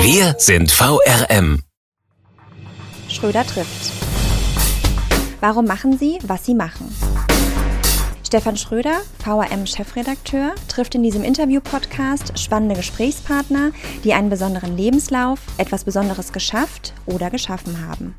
Wir sind VRM. Schröder trifft. Warum machen Sie, was Sie machen? Stefan Schröder, VRM-Chefredakteur, trifft in diesem Interview-Podcast spannende Gesprächspartner, die einen besonderen Lebenslauf, etwas Besonderes geschafft oder geschaffen haben.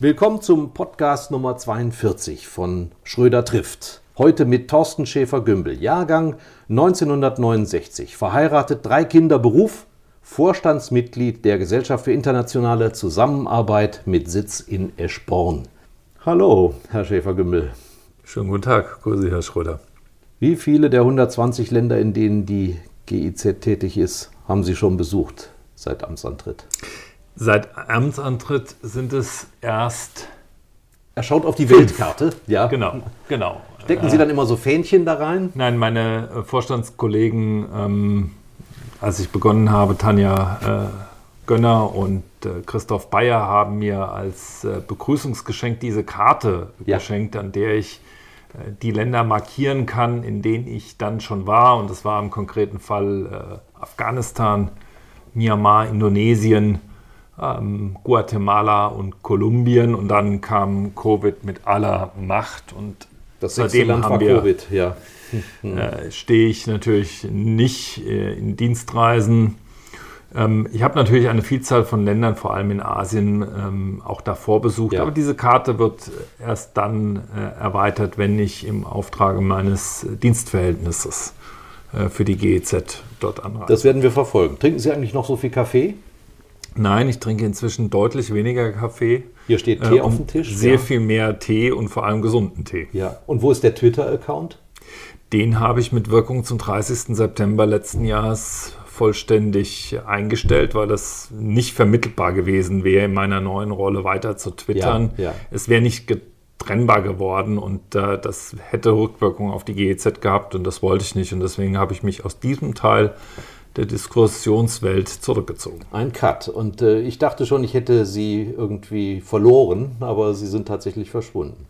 Willkommen zum Podcast Nummer 42 von Schröder trifft. Heute mit Thorsten Schäfer-Gümbel, Jahrgang 1969, verheiratet, drei Kinder, Beruf, Vorstandsmitglied der Gesellschaft für internationale Zusammenarbeit mit Sitz in Eschborn. Hallo, Herr Schäfer-Gümbel. Schönen guten Tag, grüße Herr Schröder. Wie viele der 120 Länder, in denen die GIZ tätig ist, haben Sie schon besucht seit Amtsantritt? Seit Amtsantritt sind es erst. Er schaut auf die Weltkarte, ja. Genau, genau. Stecken Sie dann immer so Fähnchen da rein? Nein, meine äh, Vorstandskollegen, ähm, als ich begonnen habe, Tanja äh, Gönner und äh, Christoph Bayer haben mir als äh, Begrüßungsgeschenk diese Karte ja. geschenkt, an der ich äh, die Länder markieren kann, in denen ich dann schon war. Und das war im konkreten Fall äh, Afghanistan, Myanmar, Indonesien, ähm, Guatemala und Kolumbien. Und dann kam Covid mit aller Macht und das Seitdem Land haben wir, Covid, ja. Äh, stehe ich natürlich nicht äh, in Dienstreisen. Ähm, ich habe natürlich eine Vielzahl von Ländern, vor allem in Asien, ähm, auch davor besucht. Ja. Aber diese Karte wird erst dann äh, erweitert, wenn ich im Auftrage meines Dienstverhältnisses äh, für die GEZ dort anreise. Das werden wir verfolgen. Trinken Sie eigentlich noch so viel Kaffee? Nein, ich trinke inzwischen deutlich weniger Kaffee. Hier steht Tee äh, auf dem Tisch. Sehr ja. viel mehr Tee und vor allem gesunden Tee. Ja. Und wo ist der Twitter-Account? Den habe ich mit Wirkung zum 30. September letzten Jahres vollständig eingestellt, weil das nicht vermittelbar gewesen wäre, in meiner neuen Rolle weiter zu twittern. Ja, ja. Es wäre nicht trennbar geworden und äh, das hätte Rückwirkungen auf die GEZ gehabt und das wollte ich nicht und deswegen habe ich mich aus diesem Teil der Diskussionswelt zurückgezogen. Ein Cut. Und äh, ich dachte schon, ich hätte sie irgendwie verloren, aber sie sind tatsächlich verschwunden.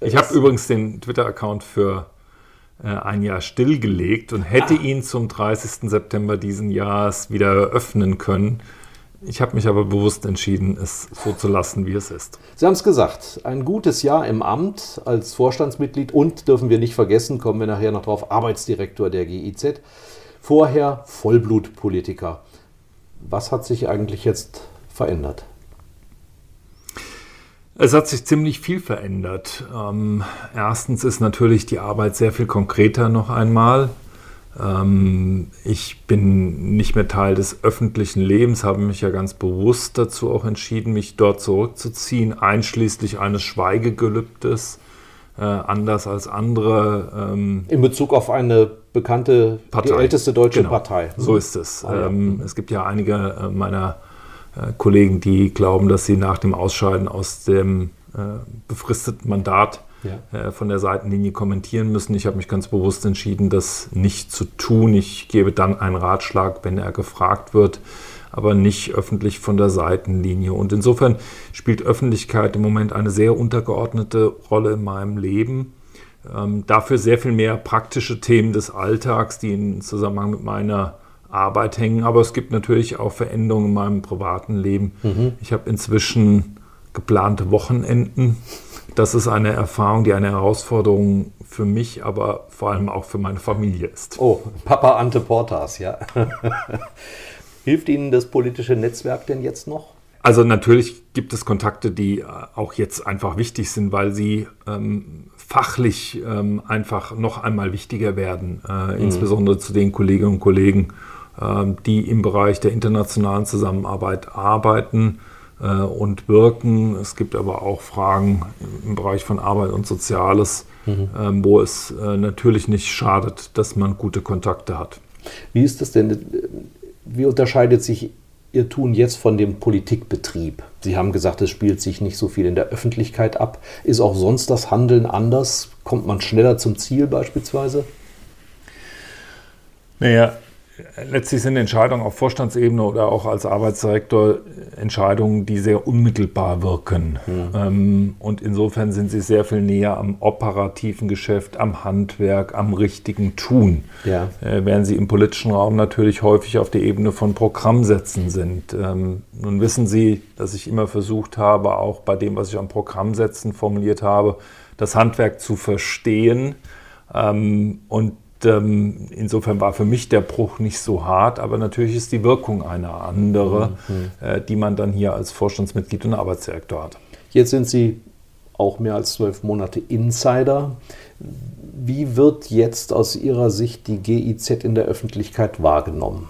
Ich habe übrigens den Twitter-Account für äh, ein Jahr stillgelegt und hätte ah. ihn zum 30. September diesen Jahres wieder eröffnen können. Ich habe mich aber bewusst entschieden, es so zu lassen, wie es ist. Sie haben es gesagt, ein gutes Jahr im Amt als Vorstandsmitglied und dürfen wir nicht vergessen, kommen wir nachher noch drauf, Arbeitsdirektor der GIZ. Vorher Vollblutpolitiker. Was hat sich eigentlich jetzt verändert? Es hat sich ziemlich viel verändert. Ähm, erstens ist natürlich die Arbeit sehr viel konkreter noch einmal. Ähm, ich bin nicht mehr Teil des öffentlichen Lebens, habe mich ja ganz bewusst dazu auch entschieden, mich dort zurückzuziehen, einschließlich eines Schweigegelübdes äh, anders als andere. Ähm, In Bezug auf eine bekannte, Partei. die älteste deutsche genau. Partei. So ist es. Ah, ja. ähm, es gibt ja einige äh, meiner äh, Kollegen, die glauben, dass sie nach dem Ausscheiden aus dem äh, befristeten Mandat ja. Von der Seitenlinie kommentieren müssen. Ich habe mich ganz bewusst entschieden, das nicht zu tun. Ich gebe dann einen Ratschlag, wenn er gefragt wird aber nicht öffentlich von der Seitenlinie. Und insofern spielt Öffentlichkeit im Moment eine sehr untergeordnete Rolle in meinem Leben. Ähm, dafür sehr viel mehr praktische Themen des Alltags, die in Zusammenhang mit meiner Arbeit hängen. Aber es gibt natürlich auch Veränderungen in meinem privaten Leben. Mhm. Ich habe inzwischen geplante Wochenenden. Das ist eine Erfahrung, die eine Herausforderung für mich, aber vor allem auch für meine Familie ist. Oh, Papa Ante Portas, ja. Hilft Ihnen das politische Netzwerk denn jetzt noch? Also natürlich gibt es Kontakte, die äh, auch jetzt einfach wichtig sind, weil sie ähm, fachlich ähm, einfach noch einmal wichtiger werden, äh, mhm. insbesondere zu den Kolleginnen und Kollegen, äh, die im Bereich der internationalen Zusammenarbeit arbeiten äh, und wirken. Es gibt aber auch Fragen im Bereich von Arbeit und Soziales, mhm. Ähm, wo es äh, natürlich nicht schadet, dass man gute Kontakte hat. Wie ist das denn? Wie unterscheidet sich Ihr Tun jetzt von dem Politikbetrieb? Sie haben gesagt, es spielt sich nicht so viel in der Öffentlichkeit ab. Ist auch sonst das Handeln anders? Kommt man schneller zum Ziel beispielsweise? Naja, letztlich sind Entscheidungen auf Vorstandsebene oder auch als Arbeitsdirektor Entscheidungen, die sehr unmittelbar wirken. Mhm. und insofern sind sie sehr viel näher am operativen Geschäft, am Handwerk, am richtigen Tun. Ja. Äh, während sie im politischen Raum natürlich häufig auf der Ebene von Programmsätzen sind. Ähm, nun wissen Sie, dass ich immer versucht habe, auch bei dem, was ich an Programmsätzen formuliert habe, das Handwerk zu verstehen. Ähm, und ähm, insofern war für mich der Bruch nicht so hart, aber natürlich ist die Wirkung eine andere, mhm. äh, die man dann hier als Vorstandsmitglied und Arbeitsdirektor hat. Jetzt sind Sie auch mehr als zwölf Monate Insider. Wie wird jetzt aus Ihrer Sicht die GIZ in der Öffentlichkeit wahrgenommen?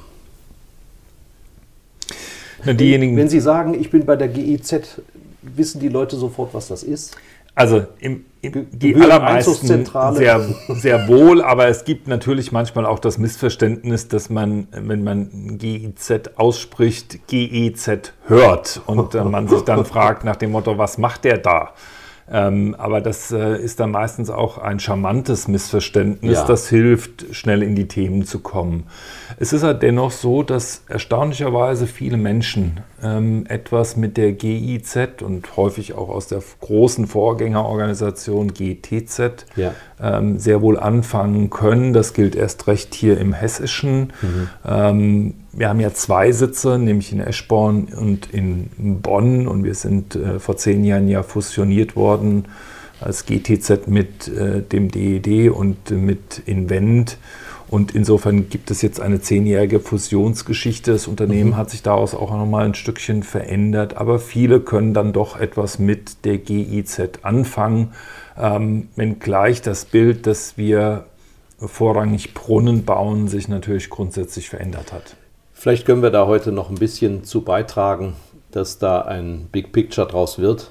Na, diejenigen, Wenn Sie sagen, ich bin bei der GIZ, wissen die Leute sofort, was das ist? Also im, im, die allermeisten sehr, sehr wohl, aber es gibt natürlich manchmal auch das Missverständnis, dass man, wenn man GIZ ausspricht, GEZ hört und äh, man sich dann fragt nach dem Motto, was macht der da? Ähm, aber das äh, ist dann meistens auch ein charmantes Missverständnis, ja. das hilft, schnell in die Themen zu kommen. Es ist halt dennoch so, dass erstaunlicherweise viele Menschen ähm, etwas mit der GIZ und häufig auch aus der großen Vorgängerorganisation GTZ ja. ähm, sehr wohl anfangen können. Das gilt erst recht hier im Hessischen. Mhm. Wir haben ja zwei Sitze, nämlich in Eschborn und in Bonn. Und wir sind äh, vor zehn Jahren ja fusioniert worden als GTZ mit äh, dem DED und mit Invent. Und insofern gibt es jetzt eine zehnjährige Fusionsgeschichte. Das Unternehmen mhm. hat sich daraus auch nochmal ein Stückchen verändert. Aber viele können dann doch etwas mit der GIZ anfangen. Ähm, wenngleich das Bild, dass wir vorrangig Brunnen bauen, sich natürlich grundsätzlich verändert hat. Vielleicht können wir da heute noch ein bisschen zu beitragen, dass da ein Big Picture draus wird.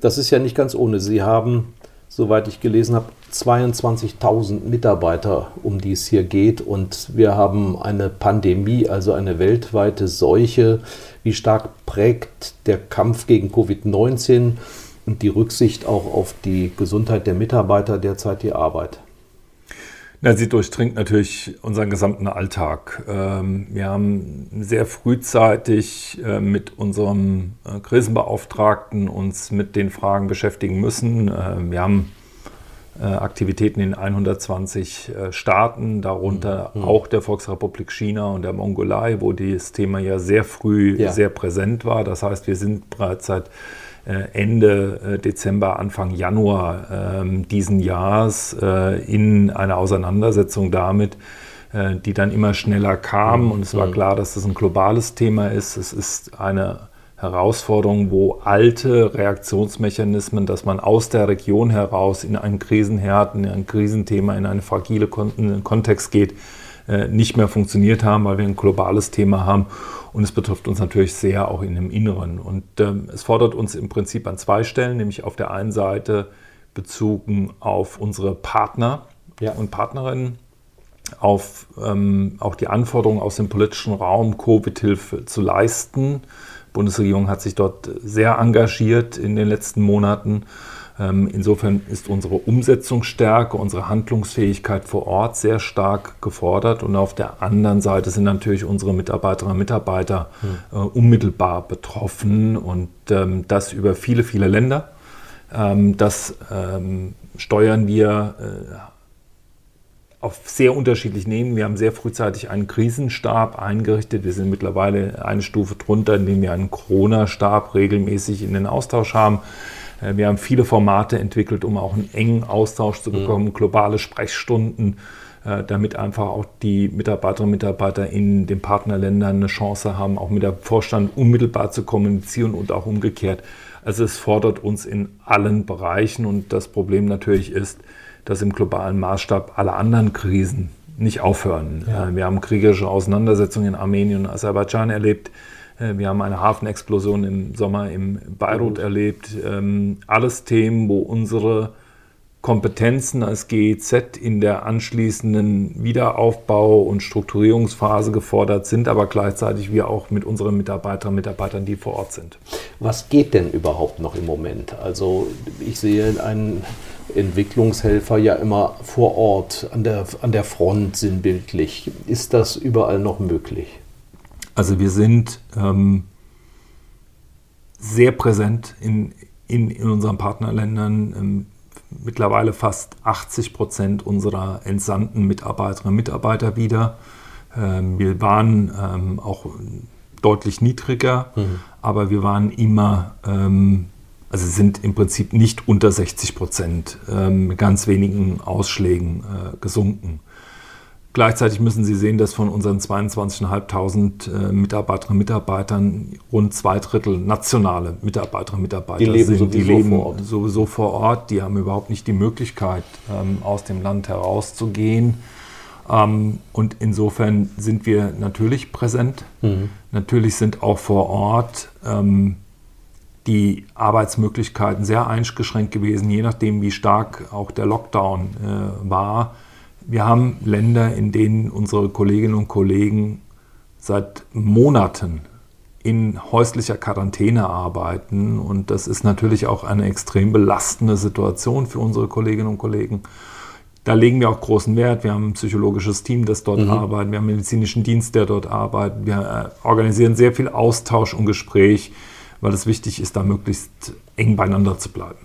Das ist ja nicht ganz ohne. Sie haben soweit ich gelesen habe, 22.000 Mitarbeiter, um die es hier geht. Und wir haben eine Pandemie, also eine weltweite Seuche. Wie stark prägt der Kampf gegen Covid-19 und die Rücksicht auch auf die Gesundheit der Mitarbeiter derzeit die Arbeit? Na, sie durchdringt natürlich unseren gesamten Alltag. Ähm, wir haben sehr frühzeitig äh, mit unserem äh, Krisenbeauftragten uns mit den Fragen beschäftigen müssen. Äh, wir haben Aktivitäten in 120 Staaten, darunter mhm. auch der Volksrepublik China und der Mongolei, wo das Thema ja sehr früh ja. sehr präsent war. Das heißt, wir sind bereits seit äh, Ende äh, Dezember, Anfang Januar ähm, diesen Jahres äh, in einer Auseinandersetzung damit, die dann immer schneller kam. Und es war mhm. klar, dass das ein globales Thema ist. Es ist eine Herausforderung, wo alte Reaktionsmechanismen, dass man aus der Region heraus in einen Krisenherd, in ein Krisenthema, in einen fragile Kontext geht, nicht mehr funktioniert haben, weil wir ein globales Thema haben. Und es betrifft uns natürlich sehr auch in dem Inneren. Und ähm, es fordert uns im Prinzip an zwei Stellen, nämlich auf der einen Seite bezogen auf unsere Partner ja. und Partnerinnen, auf ähm, auch die Anforderungen aus dem politischen Raum, Covid-Hilfe zu leisten. Die Bundesregierung hat sich dort sehr engagiert in den letzten Monaten. Ähm, insofern ist unsere Umsetzungsstärke, unsere Handlungsfähigkeit vor Ort sehr stark gefordert. Und auf der anderen Seite sind natürlich unsere Mitarbeiterinnen und Mitarbeiter mhm. unmittelbar betroffen und ähm, das über viele, viele Länder. Ähm, das steuern wir äh, auf sehr unterschiedlichen Ebenen. Wir haben sehr frühzeitig einen Krisenstab eingerichtet. Wir sind mittlerweile eine Stufe drunter, indem wir einen Corona-Stab regelmäßig in den Austausch haben. Äh, wir haben viele Formate entwickelt, um auch einen engen Austausch zu bekommen, mhm. globale Sprechstunden, äh, damit einfach auch die Mitarbeiterinnen und Mitarbeiter in den Partnerländern eine Chance haben, auch mit der Vorstand unmittelbar zu kommunizieren und auch umgekehrt. Also es fordert uns in allen Bereichen und das Problem natürlich ist, dass im globalen Maßstab alle anderen Krisen nicht aufhören. Ja. Äh, wir haben kriegerische Auseinandersetzungen in Armenien und Aserbaidschan erlebt. Äh, wir haben eine Hafenexplosion im Sommer im Beirut mhm. erlebt. Ähm, alles Themen, wo unsere Kompetenzen als GEZ in der anschließenden Wiederaufbau- und Strukturierungsphase gefordert sind, aber gleichzeitig wir auch mit unseren Mitarbeiterinnen und Mitarbeitern, die vor Ort sind. Was geht denn überhaupt noch im Moment? Also ich sehe einen Entwicklungshelfer ja immer vor Ort, an der, an der Front sinnbildlich. Ist das überall noch möglich? Also wir sind ähm, sehr präsent in, in, in unseren Partnerländern. Ähm, mittlerweile fast 80 Prozent unserer entsandten Mitarbeiterinnen und Mitarbeiter wieder. Ähm, wir waren ähm, auch deutlich niedriger, mhm. aber wir waren immer, ähm, also sind im Prinzip nicht unter 60 Prozent, mit ganz wenigen Ausschlägen äh, gesunken. Gleichzeitig müssen Sie sehen, dass von unseren 22.500 äh, Mitarbeiterinnen und Mitarbeitern rund zwei Drittel nationale Mitarbeiterinnen und Mitarbeiter die leben sind. Die leben vor Ort. sowieso vor Ort. Die haben überhaupt nicht die Möglichkeit, ähm, aus dem Land herauszugehen. Ähm, und insofern sind wir natürlich präsent. Mhm. Natürlich sind auch vor Ort ähm, die Arbeitsmöglichkeiten sehr eingeschränkt gewesen, je nachdem, wie stark auch der Lockdown äh, war wir haben Länder, in denen unsere Kolleginnen und Kollegen seit Monaten in häuslicher Quarantäne arbeiten. Und das ist natürlich auch eine extrem belastende Situation für unsere Kolleginnen und Kollegen. Da legen wir auch großen Wert. Wir haben ein psychologisches Team, das dort mhm. arbeitet. Wir haben einen medizinischen Dienst, der dort arbeitet. Wir äh, organisieren sehr viel Austausch und Gespräch, weil es wichtig ist, da möglichst eng beieinander zu bleiben.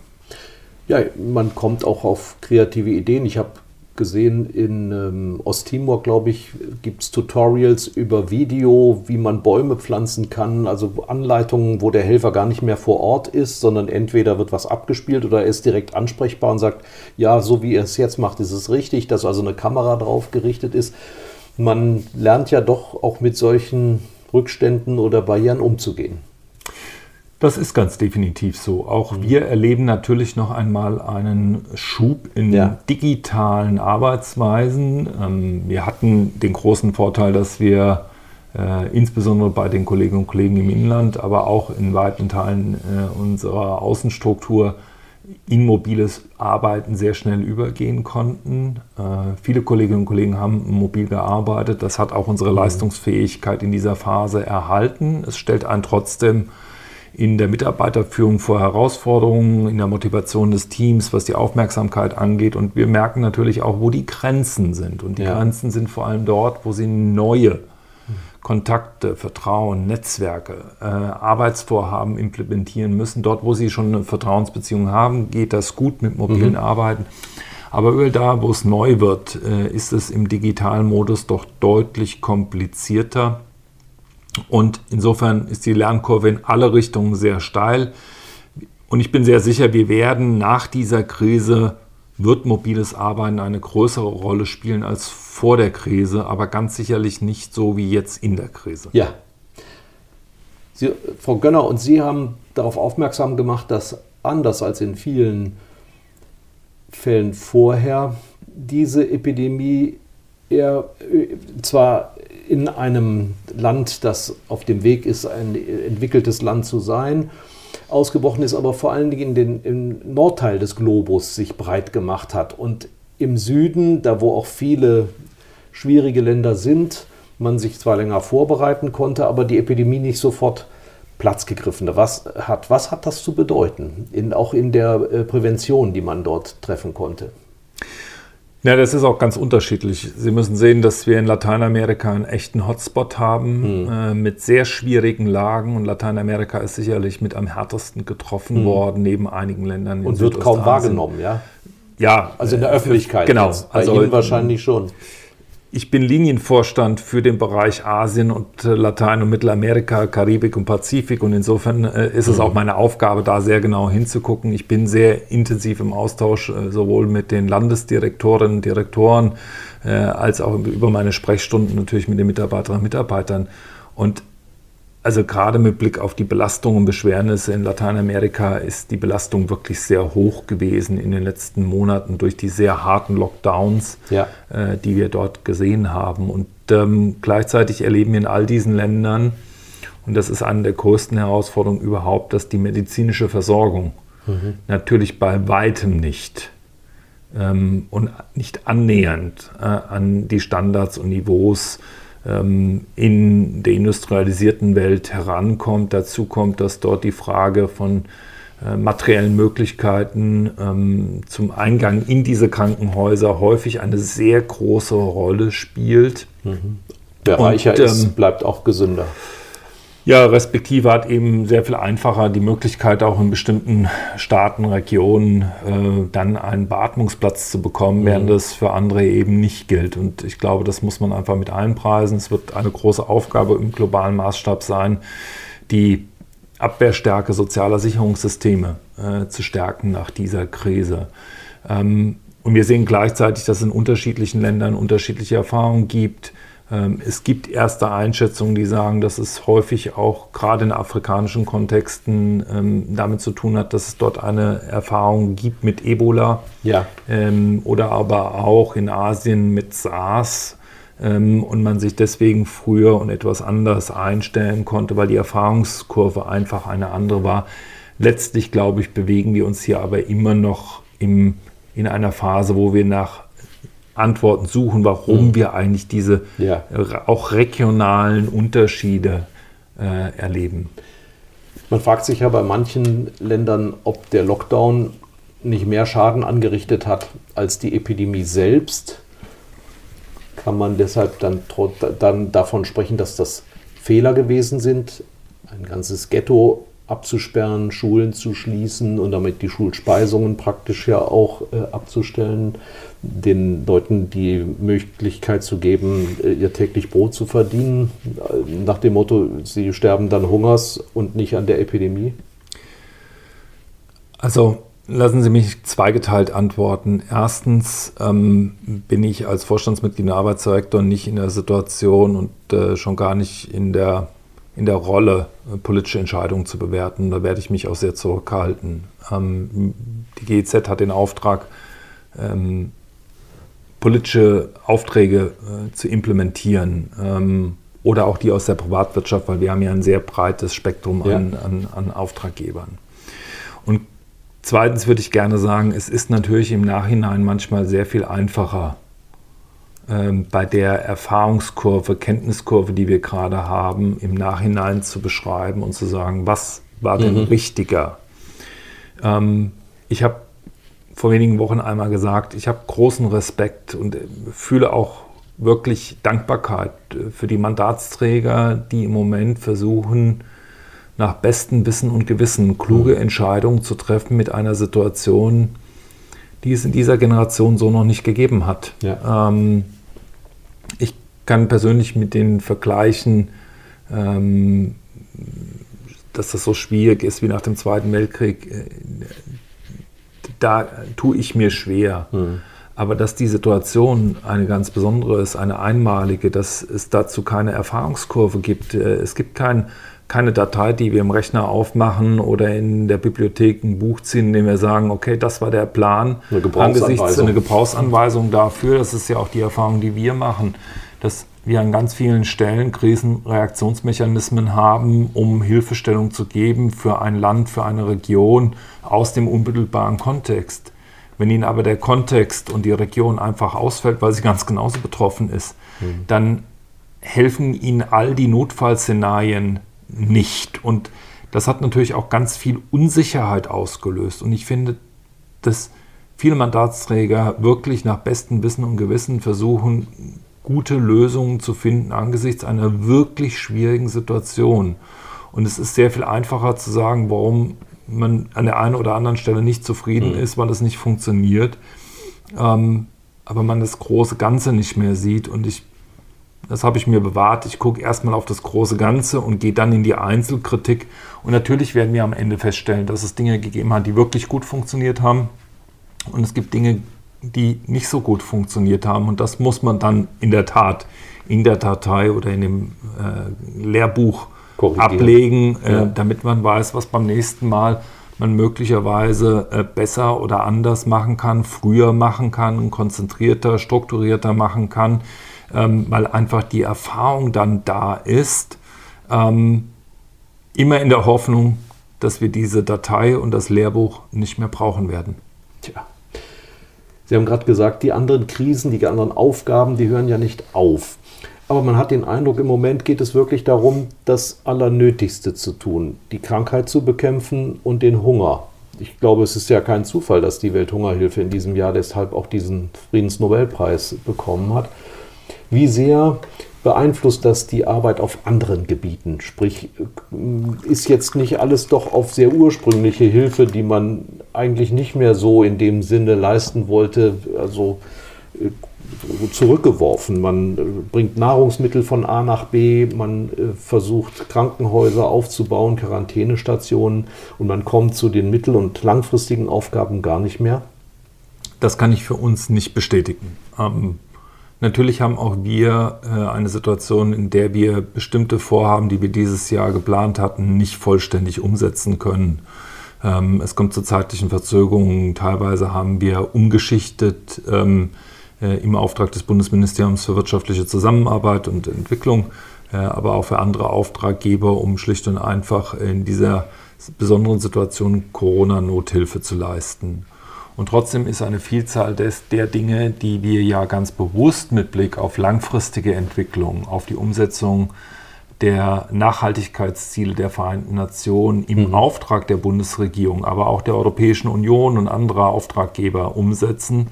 Ja, man kommt auch auf kreative Ideen. Ich habe gesehen, in ähm, Osttimor, glaube ich, gibt es Tutorials über Video, wie man Bäume pflanzen kann, also Anleitungen, wo der Helfer gar nicht mehr vor Ort ist, sondern entweder wird was abgespielt oder er ist direkt ansprechbar und sagt, ja, so wie er es jetzt macht, ist es richtig, dass also eine Kamera drauf gerichtet ist. Man lernt ja doch auch mit solchen Rückständen oder Barrieren umzugehen. Das ist ganz definitiv so. Auch mhm. wir erleben natürlich noch einmal einen Schub in ja. digitalen Arbeitsweisen. Ähm, wir hatten den großen Vorteil, dass wir äh, insbesondere bei den Kolleginnen und Kollegen im Inland, aber auch in weiten Teilen äh, unserer Außenstruktur in mobiles Arbeiten sehr schnell übergehen konnten. Äh, viele Kolleginnen und Kollegen haben mobil gearbeitet. Das hat auch unsere mhm. Leistungsfähigkeit in dieser Phase erhalten. Es stellt einen trotzdem in der Mitarbeiterführung vor Herausforderungen, in der Motivation des Teams, was die Aufmerksamkeit angeht. Und wir merken natürlich auch, wo die Grenzen sind. Und die ja. Grenzen sind vor allem dort, wo sie neue Kontakte, Vertrauen, Netzwerke, äh, Arbeitsvorhaben implementieren müssen. Dort, wo sie schon eine Vertrauensbeziehung haben, geht das gut mit mobilen mhm. Arbeiten. Aber überall da, wo es neu wird, äh, ist es im digitalen Modus doch deutlich komplizierter. Und insofern ist die Lernkurve in alle Richtungen sehr steil. Und ich bin sehr sicher, wir werden nach dieser Krise, wird mobiles Arbeiten eine größere Rolle spielen als vor der Krise, aber ganz sicherlich nicht so wie jetzt in der Krise. Ja. Sie, Frau Gönner und Sie haben darauf aufmerksam gemacht, dass anders als in vielen Fällen vorher diese Epidemie eher äh, zwar in einem Land, das auf dem Weg ist, ein entwickeltes Land zu sein, ausgebrochen ist, aber vor allen Dingen in den, im Nordteil des Globus sich breit gemacht hat. Und im Süden, da wo auch viele schwierige Länder sind, man sich zwar länger vorbereiten konnte, aber die Epidemie nicht sofort Platz gegriffen was hat. Was hat das zu bedeuten, in, auch in der äh, Prävention, die man dort treffen konnte? Ja, das ist auch ganz unterschiedlich. Sie müssen sehen, dass wir in Lateinamerika einen echten Hotspot haben mhm. äh, mit sehr schwierigen Lagen. Und Lateinamerika ist sicherlich mit am härtesten getroffen mhm. worden, neben einigen Ländern. Und wird kaum wahrgenommen, ja? Ja. Also in der Öffentlichkeit. Genau. Bei also, Ihnen wahrscheinlich schon. Ich bin Linienvorstand für den Bereich Asien und äh, Latein- und Mittelamerika, Karibik und Pazifik und insofern äh, ist es mhm. auch meine Aufgabe, da sehr genau hinzugucken. Ich bin sehr intensiv im Austausch, äh, sowohl mit den Landesdirektorinnen und Direktoren als auch über meine Sprechstunden natürlich mit den Mitarbeiterinnen und Mitarbeitern. Und also gerade mit Blick auf die Belastung und Beschwernisse in Lateinamerika ist die Belastung wirklich sehr hoch gewesen in den letzten Monaten durch die sehr harten Lockdowns, ja. äh, die wir dort gesehen haben. Und ähm, gleichzeitig erleben wir in all diesen Ländern, und das ist eine der größten Herausforderungen überhaupt, dass die medizinische Versorgung mhm. natürlich bei weitem nicht ähm, und nicht annähernd äh, an die Standards und Niveaus ähm, in der industrialisierten Welt herankommt. Dazu kommt, dass dort die Frage von äh, materiellen Möglichkeiten ähm, zum Eingang in diese Krankenhäuser häufig eine sehr große Rolle spielt. Mhm. Wer reicher und, ist, ähm, bleibt auch gesünder. Ja, respektive hat eben sehr viel einfacher die Möglichkeit, auch in bestimmten Staaten, Regionen äh, dann einen Beatmungsplatz zu bekommen, mhm. während das für andere eben nicht gilt. Und ich glaube, das muss man einfach mit einpreisen. Es wird eine große Aufgabe im globalen Maßstab sein, die Abwehrstärke sozialer Sicherungssysteme äh, zu stärken nach dieser Krise. Ähm, und wir sehen gleichzeitig, dass es in unterschiedlichen Ländern unterschiedliche Erfahrungen gibt es gibt erste Einschätzungen, die sagen, dass es häufig auch gerade in afrikanischen Kontexten ähm, damit zu tun hat, dass es dort eine Erfahrung gibt mit Ebola ja. ähm, oder aber auch in Asien mit SARS ähm, und man sich deswegen früher und etwas anders einstellen konnte, weil die Erfahrungskurve einfach eine andere war. Letztlich, glaube ich, bewegen wir uns hier aber immer noch im, in einer Phase, wo wir nach Antworten suchen, warum mhm. wir eigentlich diese ja. auch regionalen Unterschiede äh, erleben. Man fragt sich ja bei manchen Ländern, ob der Lockdown nicht mehr Schaden angerichtet hat als die Epidemie selbst. Kann man deshalb dann, dann davon sprechen, dass das Fehler gewesen sind, ein ganzes Ghetto abzusperren, Schulen zu schließen und damit die Schulspeisungen praktisch ja auch äh, abzustellen, den Leuten die Möglichkeit zu geben, äh, ihr täglich Brot zu verdienen, äh, nach dem Motto, sie sterben dann Hungers und nicht an der Epidemie? Also lassen Sie mich zweigeteilt antworten. Erstens ähm, bin ich als Vorstandsmitglied im Arbeitsdirektor nicht in der Situation und äh, schon gar nicht in der in der Rolle, äh, politische Entscheidungen zu bewerten. Da werde ich mich auch sehr zurückhalten. Ähm, die GEZ hat den Auftrag, ähm, politische Aufträge äh, zu implementieren ähm, oder auch die aus der Privatwirtschaft, weil wir haben ja ein sehr breites Spektrum ja. an, an, an Auftraggebern. Und zweitens würde ich gerne sagen, es ist natürlich im Nachhinein manchmal sehr viel einfacher, ähm, bei der Erfahrungskurve, Kenntniskurve, die wir gerade haben, im Nachhinein zu beschreiben und zu sagen, was war denn mhm. richtiger? Ähm, ich habe vor wenigen Wochen einmal gesagt, ich habe großen Respekt und äh, fühle auch wirklich Dankbarkeit äh, für die Mandatsträger, die im Moment versuchen, nach bestem Wissen und Gewissen kluge mhm. Entscheidungen zu treffen mit einer Situation, die es in dieser Generation so noch nicht gegeben hat. Ja. Ähm, ich kann persönlich mit den Vergleichen, ähm, dass das so schwierig ist wie nach dem Zweiten Weltkrieg, äh, da tue ich mir schwer. Mhm. Aber dass die Situation eine ganz besondere ist, eine einmalige, dass es dazu keine Erfahrungskurve gibt. Äh, es gibt kein keine Datei, die wir im Rechner aufmachen oder in der Bibliothek ein Buch ziehen, in dem wir sagen, okay, das war der Plan. Eine Gebrauchsanweisung. eine Gebrauchsanweisung dafür. Das ist ja auch die Erfahrung, die wir machen, dass wir an ganz vielen Stellen Krisenreaktionsmechanismen haben, um Hilfestellung zu geben für ein Land, für eine Region aus dem unmittelbaren Kontext. Wenn Ihnen aber der Kontext und die Region einfach ausfällt, weil sie ganz genauso betroffen ist, mhm. dann helfen Ihnen all die Notfallszenarien nicht. Und das hat natürlich auch ganz viel Unsicherheit ausgelöst. Und ich finde, dass viele Mandatsträger wirklich nach bestem Wissen und Gewissen versuchen, gute Lösungen zu finden angesichts einer wirklich schwierigen Situation. Und es ist sehr viel einfacher zu sagen, warum man an der einen oder anderen Stelle nicht zufrieden mhm. ist, weil es nicht funktioniert. Ähm, aber man das große Ganze nicht mehr sieht. Und ich das habe ich mir bewahrt. Ich gucke erstmal auf das große Ganze und gehe dann in die Einzelkritik. Und natürlich werden wir am Ende feststellen, dass es Dinge gegeben hat, die wirklich gut funktioniert haben. Und es gibt Dinge, die nicht so gut funktioniert haben. Und das muss man dann in der Tat in der Datei oder in dem äh, Lehrbuch ablegen, äh, ja. damit man weiß, was beim nächsten Mal man möglicherweise äh, besser oder anders machen kann, früher machen kann, konzentrierter, strukturierter machen kann ähm, weil einfach die Erfahrung dann da ist, ähm, immer in der Hoffnung, dass wir diese Datei und das Lehrbuch nicht mehr brauchen werden. Tja. Sie haben gerade gesagt, die anderen Krisen, die anderen Aufgaben, die hören ja nicht auf. Aber man hat den Eindruck, im Moment geht es wirklich darum, das Allernötigste zu tun, die Krankheit zu bekämpfen und den Hunger. Ich glaube, es ist ja kein Zufall, dass die Welthungerhilfe in diesem Jahr deshalb auch diesen Friedensnobelpreis bekommen hat. Wie sehr beeinflusst das die Arbeit auf anderen Gebieten? Sprich, ist jetzt nicht alles doch auf sehr ursprüngliche Hilfe, die man eigentlich nicht mehr so in dem Sinne leisten wollte, also äh, zurückgeworfen. Man äh, bringt Nahrungsmittel von A nach B, man äh, versucht Krankenhäuser aufzubauen, Quarantänestationen und man kommt zu den mittel- und langfristigen Aufgaben gar nicht mehr. Das kann ich für uns nicht bestätigen. Ähm, Natürlich haben auch wir äh, eine Situation, in der wir bestimmte Vorhaben, die wir dieses Jahr geplant hatten, nicht vollständig umsetzen können. Ähm, es kommt zu zeitlichen Verzögerungen. Teilweise haben wir umgeschichtet ähm, äh, im Auftrag des Bundesministeriums für wirtschaftliche Zusammenarbeit und Entwicklung, äh, aber auch für andere Auftraggeber, um schlicht und einfach in dieser besonderen Situation Corona-Nothilfe zu leisten. Und trotzdem ist eine Vielzahl des, der Dinge, die wir ja ganz bewusst mit Blick auf langfristige Entwicklung, auf die Umsetzung der Nachhaltigkeitsziele der Vereinten Nationen im mhm. Auftrag der Bundesregierung, aber auch der Europäischen Union und anderer Auftraggeber umsetzen.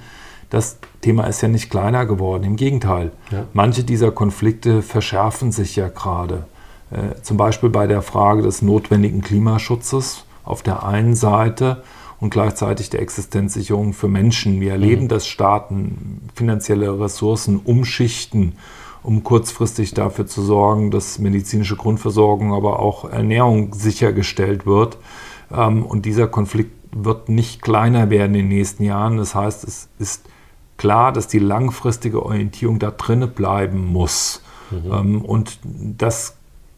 Das Thema ist ja nicht kleiner geworden, im Gegenteil. Ja. Manche dieser Konflikte verschärfen sich ja gerade. Äh, zum Beispiel bei der Frage des notwendigen Klimaschutzes auf der einen Seite und gleichzeitig der Existenzsicherung für Menschen. Wir erleben, mhm. dass Staaten finanzielle Ressourcen umschichten, um kurzfristig dafür zu sorgen, dass medizinische Grundversorgung, aber auch Ernährung sichergestellt wird. Ähm, und dieser Konflikt wird nicht kleiner werden in den nächsten Jahren. Das heißt, es ist klar, dass die langfristige Orientierung da drinne bleiben muss. Mhm. Ähm, und das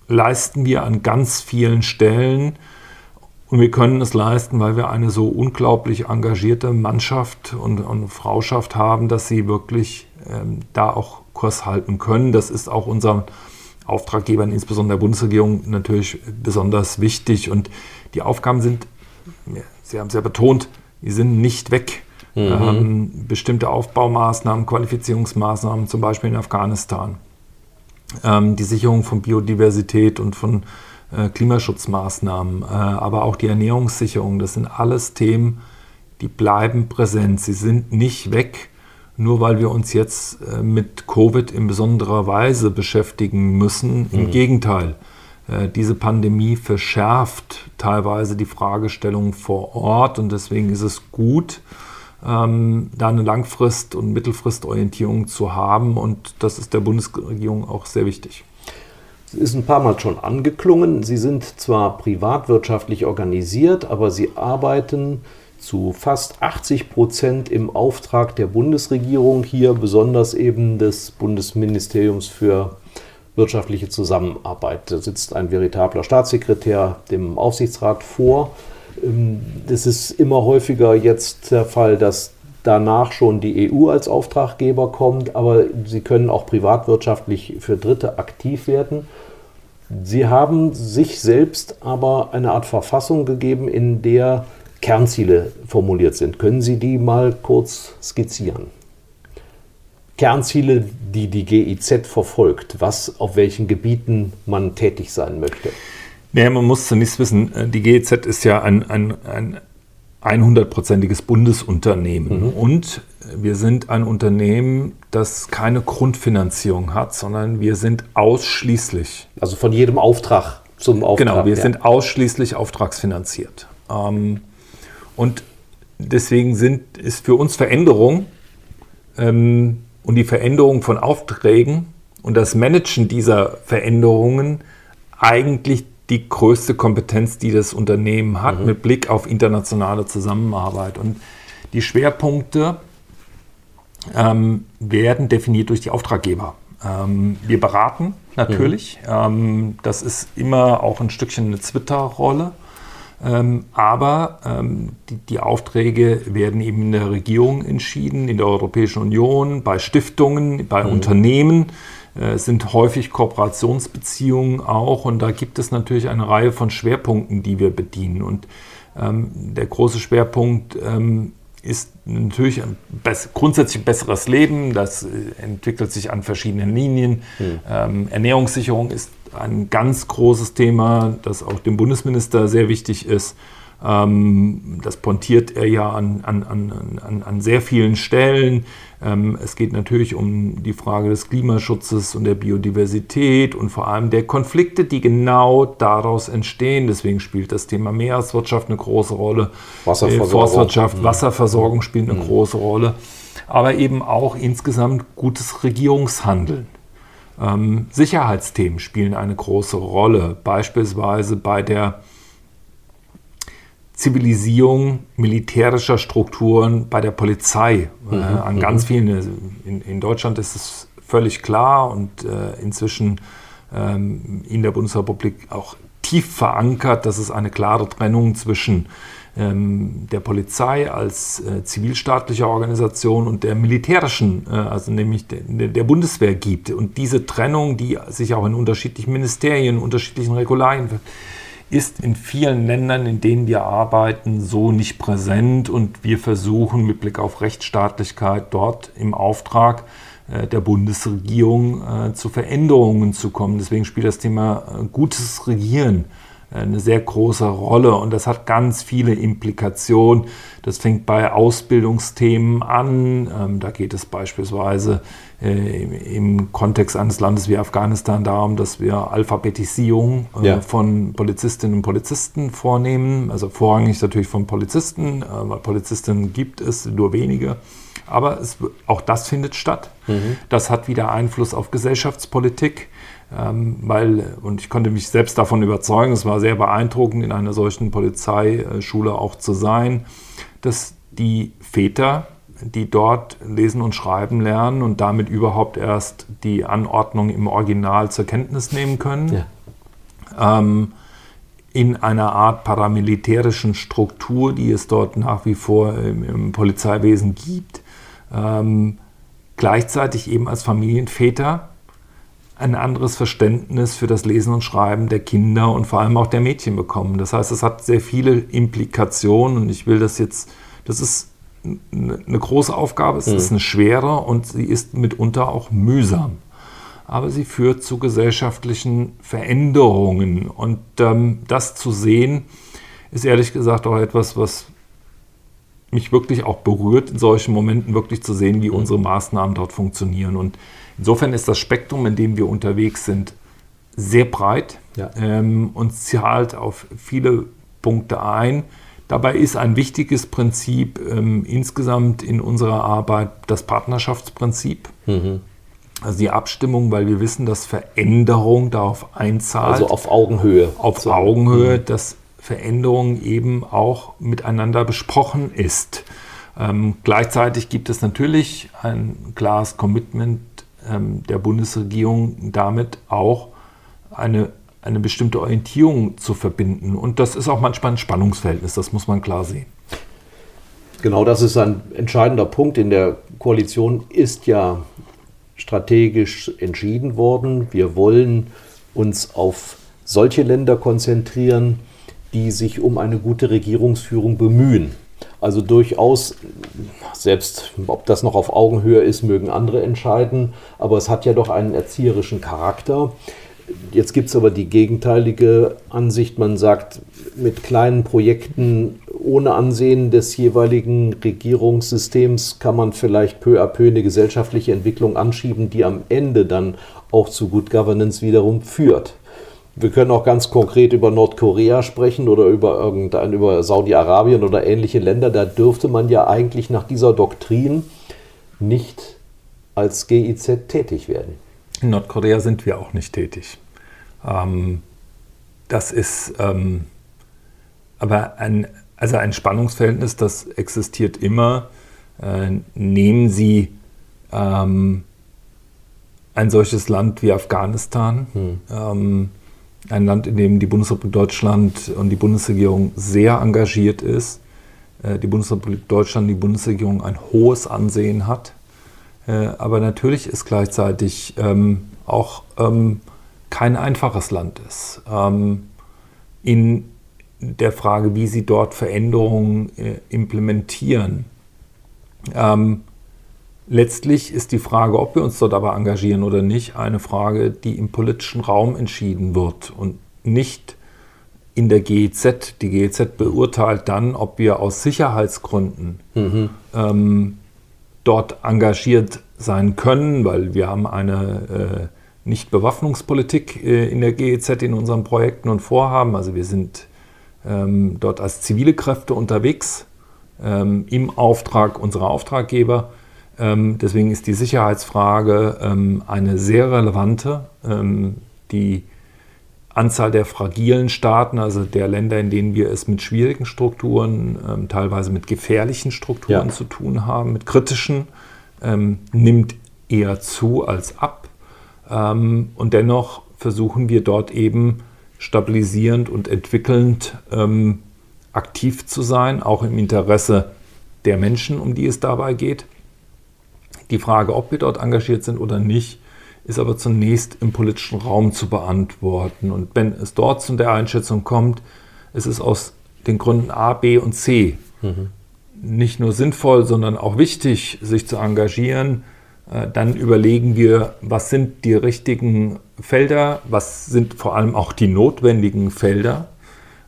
leisten wir an ganz vielen Stellen und wir können es leisten, weil wir eine so unglaublich engagierte Mannschaft und, und Frauschaft haben, dass sie wirklich ähm, da auch Kurs halten können. Das ist auch unseren Auftraggebern, insbesondere der Bundesregierung, natürlich besonders wichtig. Und die Aufgaben sind, Sie haben es ja betont, die sind nicht weg. Mhm. Ähm, bestimmte Aufbaumaßnahmen, Qualifizierungsmaßnahmen, zum Beispiel in Afghanistan. Ähm, die Sicherung von Biodiversität und von äh, Klimaschutzmaßnahmen, äh, aber auch die Ernährungssicherung, das sind alles Themen, die bleiben präsent. Sie sind nicht weg, nur weil wir uns jetzt äh, mit Covid in besonderer Weise beschäftigen müssen. Im mhm. Gegenteil, diese Pandemie verschärft teilweise die Fragestellung vor Ort und deswegen ist es gut, ähm, da eine Langfrist- und Mittelfristorientierung zu haben und das ist der Bundesregierung auch sehr wichtig. Es ist ein paar Mal schon angeklungen. Sie sind zwar privatwirtschaftlich organisiert, aber Sie arbeiten zu fast 80 Prozent im Auftrag der Bundesregierung, hier besonders eben des Bundesministeriums für wirtschaftliche Zusammenarbeit. Da sitzt ein veritabler Staatssekretär dem Aufsichtsrat vor. Es ähm, ist immer häufiger jetzt der Fall, dass danach schon die EU als Auftraggeber kommt, aber sie können auch privatwirtschaftlich für Dritte aktiv werden. Sie haben sich selbst aber eine Art Verfassung gegeben, in der Kernziele formuliert sind. Können Sie die mal kurz skizzieren? Kernziele, die die GIZ verfolgt, was auf welchen Gebieten man tätig sein möchte. Naja, man muss zunächst wissen, äh, die GIZ ist ja ein, ein, ein 100-prozentiges Bundesunternehmen. Mhm. Und wir sind ein Unternehmen, das keine Grundfinanzierung hat, sondern wir sind ausschließlich. Also von jedem Auftrag zum Auftrag. Genau, wir ja. sind ausschließlich auftragsfinanziert. Ähm, und deswegen sind, ist für uns Veränderung ähm, und die Veränderung von Aufträgen und das Managen dieser Veränderungen eigentlich die größte Kompetenz, die das Unternehmen hat, mhm. mit Blick auf internationale Zusammenarbeit. Und die Schwerpunkte ähm, werden definiert durch die Auftraggeber. Ähm, wir beraten natürlich. Mhm. Ähm, das ist immer auch ein Stückchen eine Twitter-Rolle. Ähm, aber ähm, die, die, Aufträge werden eben in der Regierung entschieden, in der Europäischen Union, bei Stiftungen, bei mhm. Unternehmen. Äh, es sind häufig Kooperationsbeziehungen auch und da gibt es natürlich eine Reihe von Schwerpunkten, die wir bedienen. Und ähm, der große Schwerpunkt ähm, ist natürlich ein bess grundsätzlich besseres Leben. Das äh, entwickelt sich an verschiedenen Linien. Hm. Ähm, Ernährungssicherung ist ein ganz großes Thema, das auch dem Bundesminister sehr wichtig ist. Ähm, das pontiert er ja an, an, an, an sehr vielen Stellen. Ähm, es geht natürlich um die Frage des Klimaschutzes und der Biodiversität und vor allem der Konflikte, die genau daraus entstehen. Deswegen spielt das Thema Meereswirtschaft eine große Rolle. Wasserversorgung. Forstwirtschaft, mhm. Wasserversorgung spielt eine mhm. große Rolle. Aber eben auch insgesamt gutes Regierungshandeln. Ähm, Sicherheitsthemen spielen eine große Rolle, beispielsweise bei der Zivilisierung militärischer Strukturen bei der Polizei. Mhm. Äh, an ganz mhm. vielen, äh, in, in, Deutschland ist es völlig klar und äh, inzwischen ähm, in der Bundesrepublik auch tief verankert, dass es eine klare Trennung zwischen ähm, der Polizei als äh, zivilstaatlicher Organisation und der militärischen, äh, also nämlich de, der Bundeswehr gibt. Und diese Trennung, die sich auch in unterschiedlichen Ministerien, unterschiedlichen Regularien ist in vielen Ländern, in denen wir arbeiten, so nicht präsent und wir versuchen mit Blick auf Rechtsstaatlichkeit dort im Auftrag äh, der Bundesregierung äh, zu Veränderungen zu kommen. Deswegen spielt das Thema äh, gutes Regieren eine sehr große Rolle und das hat ganz viele Implikationen. Das fängt bei Ausbildungsthemen an. Ähm, da geht es beispielsweise im Kontext eines Landes wie Afghanistan darum, dass wir Alphabetisierung äh, ja. von Polizistinnen und Polizisten vornehmen. Also vorrangig natürlich von Polizisten, äh, weil Polizistinnen gibt es nur wenige. Aber es, auch das findet statt. Mhm. Das hat wieder Einfluss auf Gesellschaftspolitik. Ähm, weil, und ich konnte mich selbst davon überzeugen, es war sehr beeindruckend, in einer solchen Polizeischule auch zu sein, dass die Väter, die dort lesen und schreiben lernen und damit überhaupt erst die Anordnung im Original zur Kenntnis nehmen können, ja. ähm, in einer Art paramilitärischen Struktur, die es dort nach wie vor im, im Polizeiwesen gibt, ähm, gleichzeitig eben als Familienväter ein anderes Verständnis für das Lesen und Schreiben der Kinder und vor allem auch der Mädchen bekommen. Das heißt, es hat sehr viele Implikationen und ich will das jetzt, das ist eine große Aufgabe, es mhm. ist eine schwere und sie ist mitunter auch mühsam. Aber sie führt zu gesellschaftlichen Veränderungen und ähm, das zu sehen, ist ehrlich gesagt auch etwas, was mich wirklich auch berührt, in solchen Momenten wirklich zu sehen, wie mhm. unsere Maßnahmen dort funktionieren. Und Insofern ist das Spektrum, in dem wir unterwegs sind, sehr breit ja. ähm, und zahlt auf viele Punkte ein. Dabei ist ein wichtiges Prinzip ähm, insgesamt in unserer Arbeit das Partnerschaftsprinzip. Mhm. Also die Abstimmung, weil wir wissen, dass Veränderung darauf einzahlt. Also auf Augenhöhe. Auf so. Augenhöhe, mhm. dass Veränderung eben auch miteinander besprochen ist. Ähm, gleichzeitig gibt es natürlich ein klares Commitment ähm, der Bundesregierung damit auch eine, eine bestimmte Orientierung zu verbinden. Und das ist auch manchmal ein Spannungsverhältnis, das muss man klar sehen. Genau das ist ein entscheidender Punkt. In der Koalition ist ja strategisch entschieden worden. Wir wollen uns auf solche Länder konzentrieren, die sich um eine gute Regierungsführung bemühen. Also durchaus, selbst ob das noch auf Augenhöhe ist, mögen andere entscheiden, aber es hat ja doch einen erzieherischen Charakter. Jetzt gibt es aber die gegenteilige Ansicht, man sagt, mit kleinen Projekten ohne Ansehen des jeweiligen Regierungssystems kann man vielleicht peu à peu eine gesellschaftliche Entwicklung anschieben, die am Ende dann auch zu Good Governance wiederum führt. Wir können auch ganz konkret über Nordkorea sprechen oder über irgendein, über Saudi-Arabien oder ähnliche Länder. Da dürfte man ja eigentlich nach dieser Doktrin nicht als GIZ tätig werden. In Nordkorea sind wir auch nicht tätig. Ähm, das ist ähm, aber ein, also ein Spannungsverhältnis, das existiert immer. Äh, nehmen Sie ähm, ein solches Land wie Afghanistan. Hm. Ähm, ein Land, in dem die Bundesrepublik Deutschland und die Bundesregierung sehr engagiert ist, äh, die Bundesrepublik Deutschland, die Bundesregierung ein hohes Ansehen hat, äh, aber natürlich ist gleichzeitig ähm, auch ähm, kein einfaches Land ist. Ähm, in der Frage, wie sie dort Veränderungen äh, implementieren. Ähm, letztlich ist die Frage, ob wir uns dort aber engagieren oder nicht, eine Frage, die im politischen Raum entschieden wird und nicht in der GEZ. Die GEZ beurteilt dann, ob wir aus Sicherheitsgründen mhm. ähm, dort engagiert sein können, weil wir haben eine äh, Nicht-Bewaffnungspolitik äh, in der GEZ in unseren Projekten und Vorhaben. Also wir sind ähm, dort als zivile Kräfte unterwegs ähm, im Auftrag unserer Auftraggeber. Ähm, deswegen ist die Sicherheitsfrage ähm, eine sehr relevante. Ähm, die Anzahl der fragilen Staaten, also der Länder, in denen wir es mit schwierigen Strukturen, ähm, teilweise mit gefährlichen Strukturen ja. zu tun haben, mit kritischen, nimmt eher zu als ab. Ähm, und dennoch versuchen wir dort eben stabilisierend und entwickelnd ähm, aktiv zu sein, auch im Interesse der Menschen, um die es dabei geht. Die Frage, ob wir dort engagiert sind oder nicht, ist aber zunächst im politischen Raum zu beantworten. Und wenn es dort zu der Einschätzung kommt, es ist aus den Gründen A, B und C mhm. nicht nur sinnvoll, sondern auch wichtig, sich zu engagieren, dann überlegen wir, was sind die richtigen Felder, was sind vor allem auch die notwendigen Felder.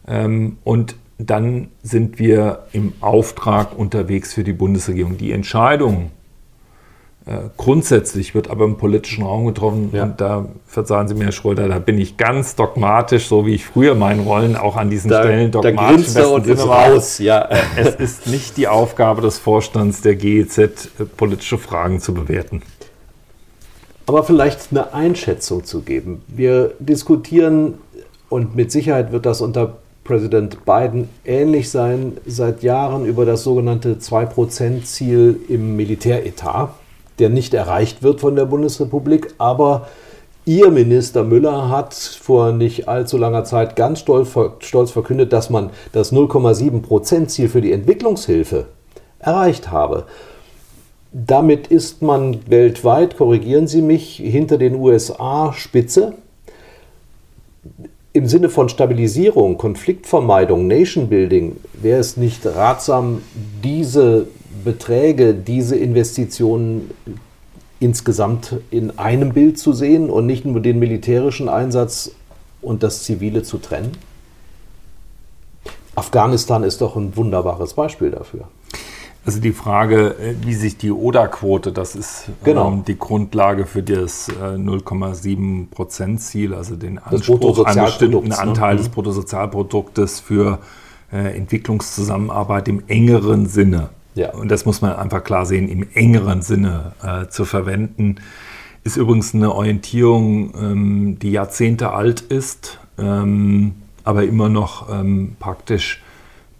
Ähm, und dann sind wir im Auftrag unterwegs für die Bundesregierung. Die Entscheidung, äh, grundsätzlich wird aber im politischen Raum getroffen. Ja. Und da verzeihen Sie mir, Herr Schröder, da bin ich ganz dogmatisch, so wie ich früher meinen Rollen auch an diesen da, Stellen dogmatisch da und ist raus. Ja. Äh, es ist nicht die Aufgabe des Vorstands der GEZ, äh, politische Fragen zu bewerten. Aber vielleicht eine Einschätzung zu geben. Wir diskutieren und mit Sicherheit wird das unter Präsident Biden ähnlich sein seit Jahren über das sogenannte 2%-Ziel im Militäretat der nicht erreicht wird von der Bundesrepublik. Aber Ihr Minister Müller hat vor nicht allzu langer Zeit ganz stolz verkündet, dass man das 0,7 Prozent Ziel für die Entwicklungshilfe erreicht habe. Damit ist man weltweit, korrigieren Sie mich, hinter den USA Spitze. Im Sinne von Stabilisierung, Konfliktvermeidung, Nation Building wäre es nicht ratsam, diese Beträge, diese Investitionen insgesamt in einem Bild zu sehen und nicht nur den militärischen Einsatz und das Zivile zu trennen? Afghanistan ist doch ein wunderbares Beispiel dafür. Also die Frage, äh, wie sich die ODA-Quote, das ist genau. ähm, die Grundlage für das äh, 0,7 Prozent Ziel, also den Anspruch, einen bestimmten ne? Anteil des mhm. Bruttosozialproduktes für äh, Entwicklungszusammenarbeit im engeren Sinne ja. und das muss man einfach klar sehen, im engeren Sinne äh, zu verwenden. Ist übrigens eine Orientierung, ähm, die Jahrzehnte alt ist, ähm, aber immer noch ähm, praktisch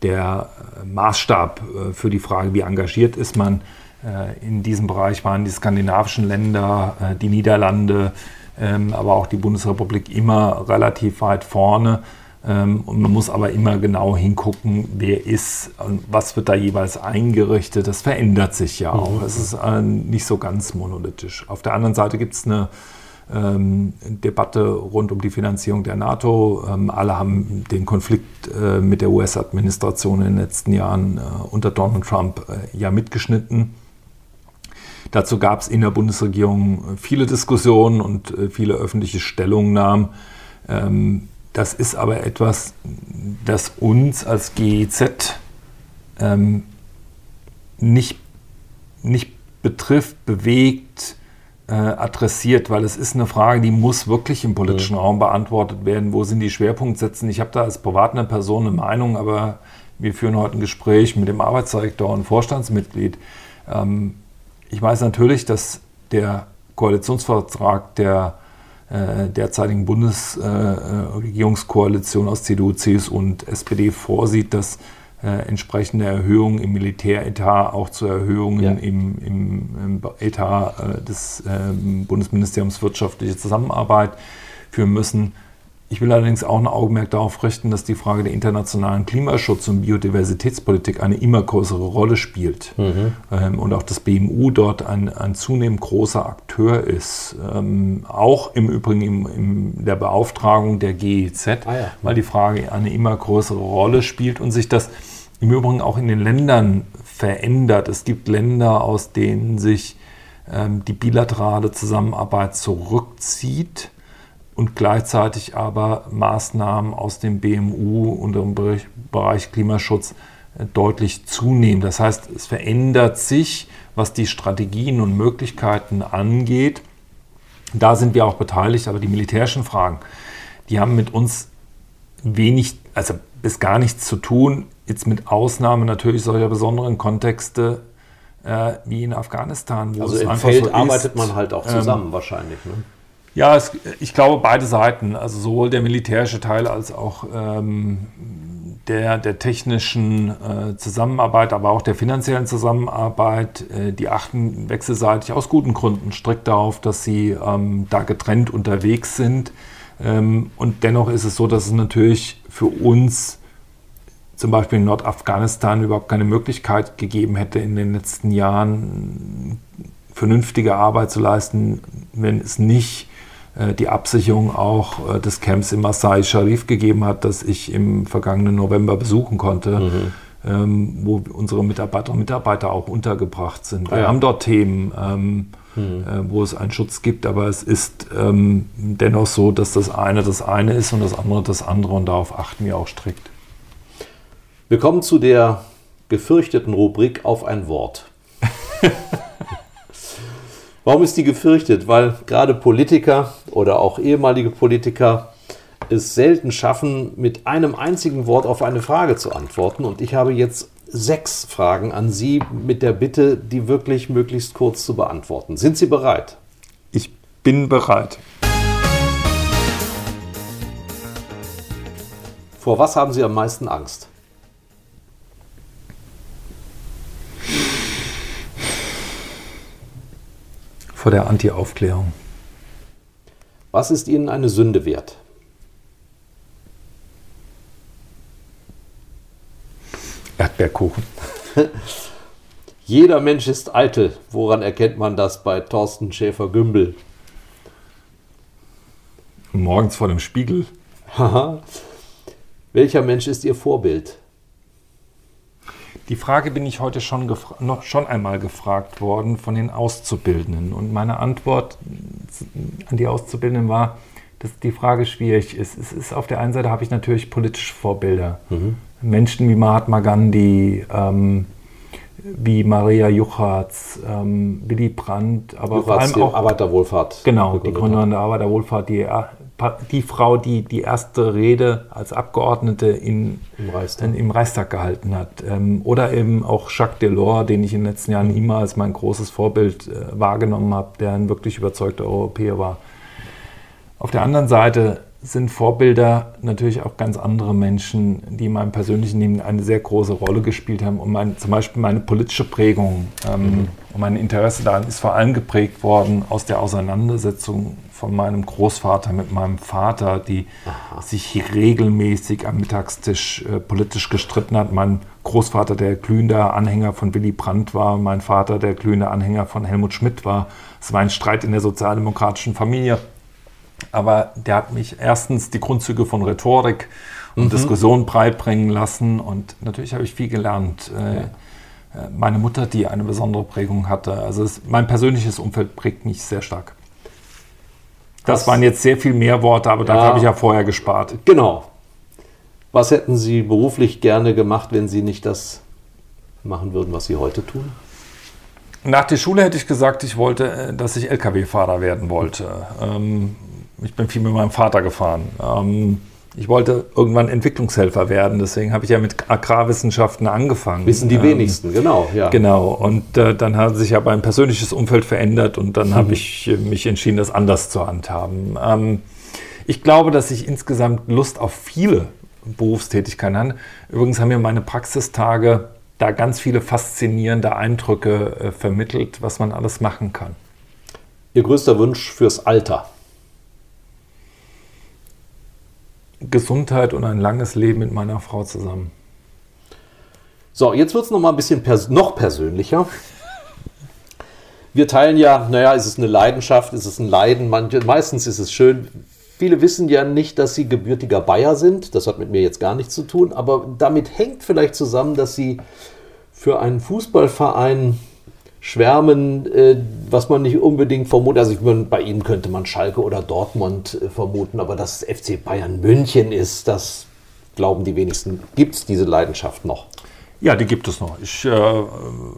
der äh, Maßstab äh, für die Frage, wie engagiert ist man. Äh, in diesem Bereich waren die skandinavischen Länder, äh, die Niederlande, ähm, aber auch die Bundesrepublik immer relativ weit vorne. Ähm, und man muss aber immer genau hingucken, wer ist und was wird da jeweils eingerichtet. Das verändert sich ja auch. Mhm. Es ist äh, nicht so ganz monolithisch. Auf der anderen Seite gibt es eine ähm, Debatte rund um die Finanzierung der NATO. Ähm, alle haben den Konflikt äh, mit der US-Administration in den letzten Jahren äh, unter Donald Trump äh, ja mitgeschnitten. Dazu gab es in der Bundesregierung viele Diskussionen und äh, viele öffentliche Stellungnahmen. Ähm, das ist aber etwas, das uns als GEZ ähm, nicht, nicht betrifft, bewegt, äh, adressiert, weil es ist eine Frage, die muss wirklich im politischen mhm. Raum beantwortet werden. Wo sind die Schwerpunktsätze? Ich habe da als privater Person eine Meinung, aber wir führen heute ein Gespräch mit dem Arbeitsdirektor und Vorstandsmitglied. Ähm, ich weiß natürlich, dass der Koalitionsvertrag der äh, derzeitigen Bundesregierungskoalition aus CDU, CSU und SPD vorsieht, dass äh, entsprechende Erhöhungen im Militäretat auch zu Erhöhungen ja. im, im, im, Etat äh, des äh, Bundesministeriums Wirtschaftliche Zusammenarbeit führen müssen. Ich will allerdings auch ein Augenmerk darauf richten, dass die Frage der internationalen Klimaschutz- und Biodiversitätspolitik eine immer größere Rolle spielt. Mhm. Ähm, und auch das BMU dort ein, ein zunehmend großer Akteur ist. Ähm, auch im Übrigen in im der Beauftragung der GEZ, ah ja. weil die Frage eine immer größere Rolle spielt und sich das im Übrigen auch in den Ländern verändert. Es gibt Länder, aus denen sich ähm, die bilaterale Zusammenarbeit zurückzieht und gleichzeitig aber Maßnahmen aus dem BMU und im Bereich Klimaschutz äh, deutlich zunehmen. Das heißt, es verändert sich, was die Strategien und Möglichkeiten angeht. Da sind wir auch beteiligt, aber die militärischen Fragen, die haben mit uns wenig, also bis gar nichts zu tun, jetzt mit Ausnahme natürlich solcher besonderen Kontexte äh, wie in Afghanistan. also im Feld so arbeitet man halt auch zusammen ähm, wahrscheinlich. Ne? Ja, es, ich glaube beide Seiten, also sowohl der militärische Teil als auch ähm, der, der technischen äh, Zusammenarbeit, aber auch der finanziellen Zusammenarbeit, äh, die achten wechselseitig aus guten Gründen strikt darauf, dass sie ähm, da getrennt unterwegs sind. Ähm, und dennoch ist es so, dass es natürlich für uns zum Beispiel in Nordafghanistan überhaupt keine Möglichkeit gegeben hätte, in den letzten Jahren vernünftige Arbeit zu leisten, wenn es nicht äh, die Absicherung auch äh, des Camps im Masai Sharif gegeben hat, das ich im vergangenen November besuchen konnte, mhm. ähm, wo unsere Mitarbeiter und Mitarbeiter auch untergebracht sind. Wir ja. haben dort Themen, ähm, mhm. äh, wo es einen Schutz gibt, aber es ist ähm, dennoch so, dass das eine das eine ist und das andere das andere und darauf achten wir auch strikt. Wir kommen zu der gefürchteten Rubrik auf ein Wort. Warum ist die gefürchtet? Weil gerade Politiker oder auch ehemalige Politiker es selten schaffen, mit einem einzigen Wort auf eine Frage zu antworten. Und ich habe jetzt sechs Fragen an Sie mit der Bitte, die wirklich möglichst kurz zu beantworten. Sind Sie bereit? Ich bin bereit. Vor was haben Sie am meisten Angst? Vor der Anti-Aufklärung. Was ist Ihnen eine Sünde wert? Erdbeerkuchen. Jeder Mensch ist eitel. Woran erkennt man das bei Thorsten Schäfer-Gümbel? Morgens vor dem Spiegel. Welcher Mensch ist Ihr Vorbild? Die Frage bin ich heute schon, noch, schon einmal gefragt worden von den Auszubildenden. Und meine Antwort an die Auszubildenden war, dass die Frage schwierig ist. Es ist auf der einen Seite habe ich natürlich politische Vorbilder. Mhm. Menschen wie Mahatma Gandhi, ähm, wie Maria Juchatz, ähm, Willy Brandt, aber Juchatz, vor allem auch Arbeiterwohlfahrt. Genau, die Gründerin der Arbeiterwohlfahrt, die die Frau, die die erste Rede als Abgeordnete in, Im, Reichstag. Im Reichstag gehalten hat. Ähm, oder eben auch Jacques Delors, den ich in den letzten Jahren immer als mein großes Vorbild äh, wahrgenommen habe, der ein wirklich überzeugter Europäer war. Auf der anderen Seite sind Vorbilder natürlich auch ganz andere Menschen, die in meinem persönlichen Leben eine sehr große Rolle gespielt haben. Und mein, zum Beispiel meine politische Prägung ähm, mhm. Und mein Interesse daran ist vor allem geprägt worden aus der Auseinandersetzung von meinem Großvater mit meinem Vater, die Aha. sich regelmäßig am Mittagstisch äh, politisch gestritten hat. Mein Großvater, der glühender Anhänger von Willy Brandt war, mein Vater, der glühende Anhänger von Helmut Schmidt war. Es war ein Streit in der sozialdemokratischen Familie. Aber der hat mich erstens die Grundzüge von Rhetorik und mhm. Diskussion beibringen lassen und natürlich habe ich viel gelernt. Äh, ja. Äh, meine Mutter, die eine besondere Prägung hatte. Also es, mein persönliches Umfeld prägt mich sehr stark. Das Was, waren jetzt sehr viel mehr Worte, aber ja, dafür habe ich ja vorher gespart. Genau. Was hätten Sie beruflich gerne gemacht, wenn Sie nicht das machen würden, was Sie heute tun? Nach der Schule hätte ich gesagt, ich wollte, äh, dass ich Lkw-Fahrer werden wollte. Ähm, ich bin viel mit meinem Vater gefahren. Ich wollte irgendwann Entwicklungshelfer werden, deswegen habe ich ja mit Agrarwissenschaften angefangen. Wissen die ähm, wenigsten, genau. Ja. Genau, und äh, dann hat sich aber ein persönliches Umfeld verändert und dann mhm. habe ich mich entschieden, das anders zu handhaben. Ähm, ich glaube, dass ich insgesamt Lust auf viele Berufstätigkeiten habe. Übrigens haben mir meine Praxistage da ganz viele faszinierende Eindrücke äh, vermittelt, was man alles machen kann. Ihr größter Wunsch fürs Alter? Gesundheit und ein langes Leben mit meiner Frau zusammen. So, jetzt wird es noch mal ein bisschen pers noch persönlicher. Wir teilen ja, naja, ist es eine Leidenschaft, ist es ein Leiden? Manche, meistens ist es schön. Viele wissen ja nicht, dass sie gebürtiger Bayer sind. Das hat mit mir jetzt gar nichts zu tun. Aber damit hängt vielleicht zusammen, dass sie für einen Fußballverein schwärmen, äh, was man nicht unbedingt vermutet. Also ich meine, bei Ihnen könnte man Schalke oder Dortmund äh, vermuten, aber dass es FC Bayern München ist, das glauben die wenigsten. Gibt es diese Leidenschaft noch? Ja, die gibt es noch. Ich äh,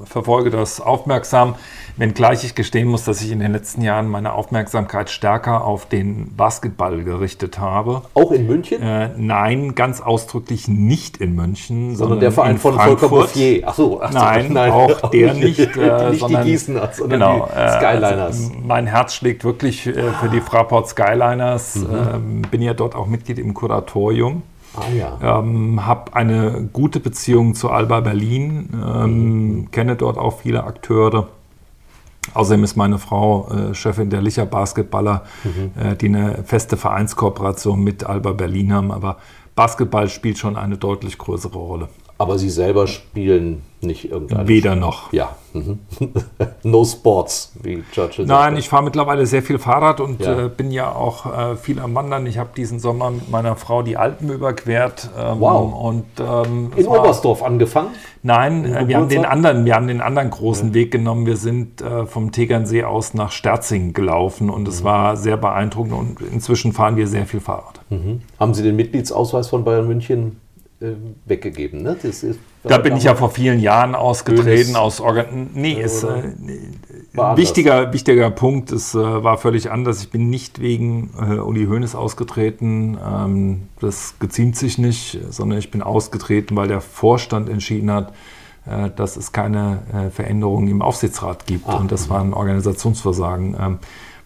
verfolge das aufmerksam, wenngleich ich gestehen muss, dass ich in den letzten Jahren meine Aufmerksamkeit stärker auf den Basketball gerichtet habe. Auch in München? Äh, nein, ganz ausdrücklich nicht in München, sondern, sondern der Verein von Volker Bouffier. Ach so, ach so, nein, nein, auch der nicht. Äh, nicht sondern, die Gießener, sondern genau, die äh, Skyliners. Also mein Herz schlägt wirklich äh, für die Fraport Skyliners. Mhm. Ähm, bin ja dort auch Mitglied im Kuratorium. Ah, ja. ähm, habe eine gute Beziehung zu Alba Berlin, ähm, mhm. kenne dort auch viele Akteure. Außerdem ist meine Frau äh, Chefin der Licher Basketballer, mhm. äh, die eine feste Vereinskooperation mit Alba Berlin haben. Aber Basketball spielt schon eine deutlich größere Rolle. Aber Sie selber spielen nicht irgendeine. Weder Sport. noch. Ja. Mhm. no Sports, wie Churchill sagt. Nein, ich fahre mittlerweile sehr viel Fahrrad und ja. Äh, bin ja auch äh, viel am Wandern. Ich habe diesen Sommer mit meiner Frau die Alpen überquert. Ähm, wow. Und, ähm, In Oberstdorf angefangen? Nein, äh, wir, haben den anderen, wir haben den anderen großen ja. Weg genommen. Wir sind äh, vom Tegernsee aus nach Sterzing gelaufen und mhm. es war sehr beeindruckend und inzwischen fahren wir sehr viel Fahrrad. Mhm. Haben Sie den Mitgliedsausweis von Bayern München weggegeben. Ne? Ist, da bin ich ja vor vielen Jahren ausgetreten aus Organ. Nee, ist äh, ein wichtiger, wichtiger Punkt. Es äh, war völlig anders. Ich bin nicht wegen äh, Uli Hoeneß ausgetreten. Ähm, das geziemt sich nicht, sondern ich bin ausgetreten, weil der Vorstand entschieden hat, äh, dass es keine äh, Veränderungen im Aufsichtsrat gibt. Ah, und das war ein Organisationsversagen. Ähm,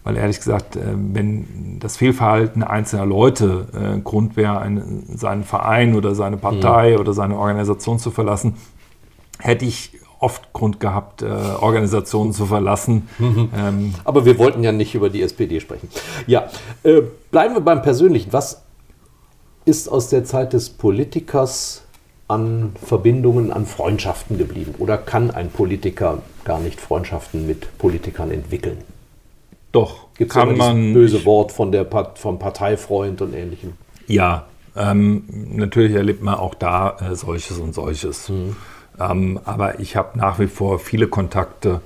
weil ehrlich gesagt, äh, wenn das Fehlverhalten einzelner Leute äh, Grund wäre, einen, seinen Verein oder seine Partei mhm. oder seine Organisation zu verlassen, hätte ich oft Grund gehabt, äh, Organisationen zu verlassen. Mhm. Ähm, Aber wir wollten ja nicht über die SPD sprechen. Ja, äh, bleiben wir beim Persönlichen. Was ist aus der Zeit des Politikers an Verbindungen, an Freundschaften geblieben? Oder kann ein Politiker gar nicht Freundschaften mit Politikern entwickeln? Doch, Gibt's kann man. böse Wort von der vom Parteifreund und ähnlichem. Ja, ähm, natürlich erlebt man auch da äh, solches und solches. Mhm. Ähm, aber ich habe nach wie vor viele Kontakte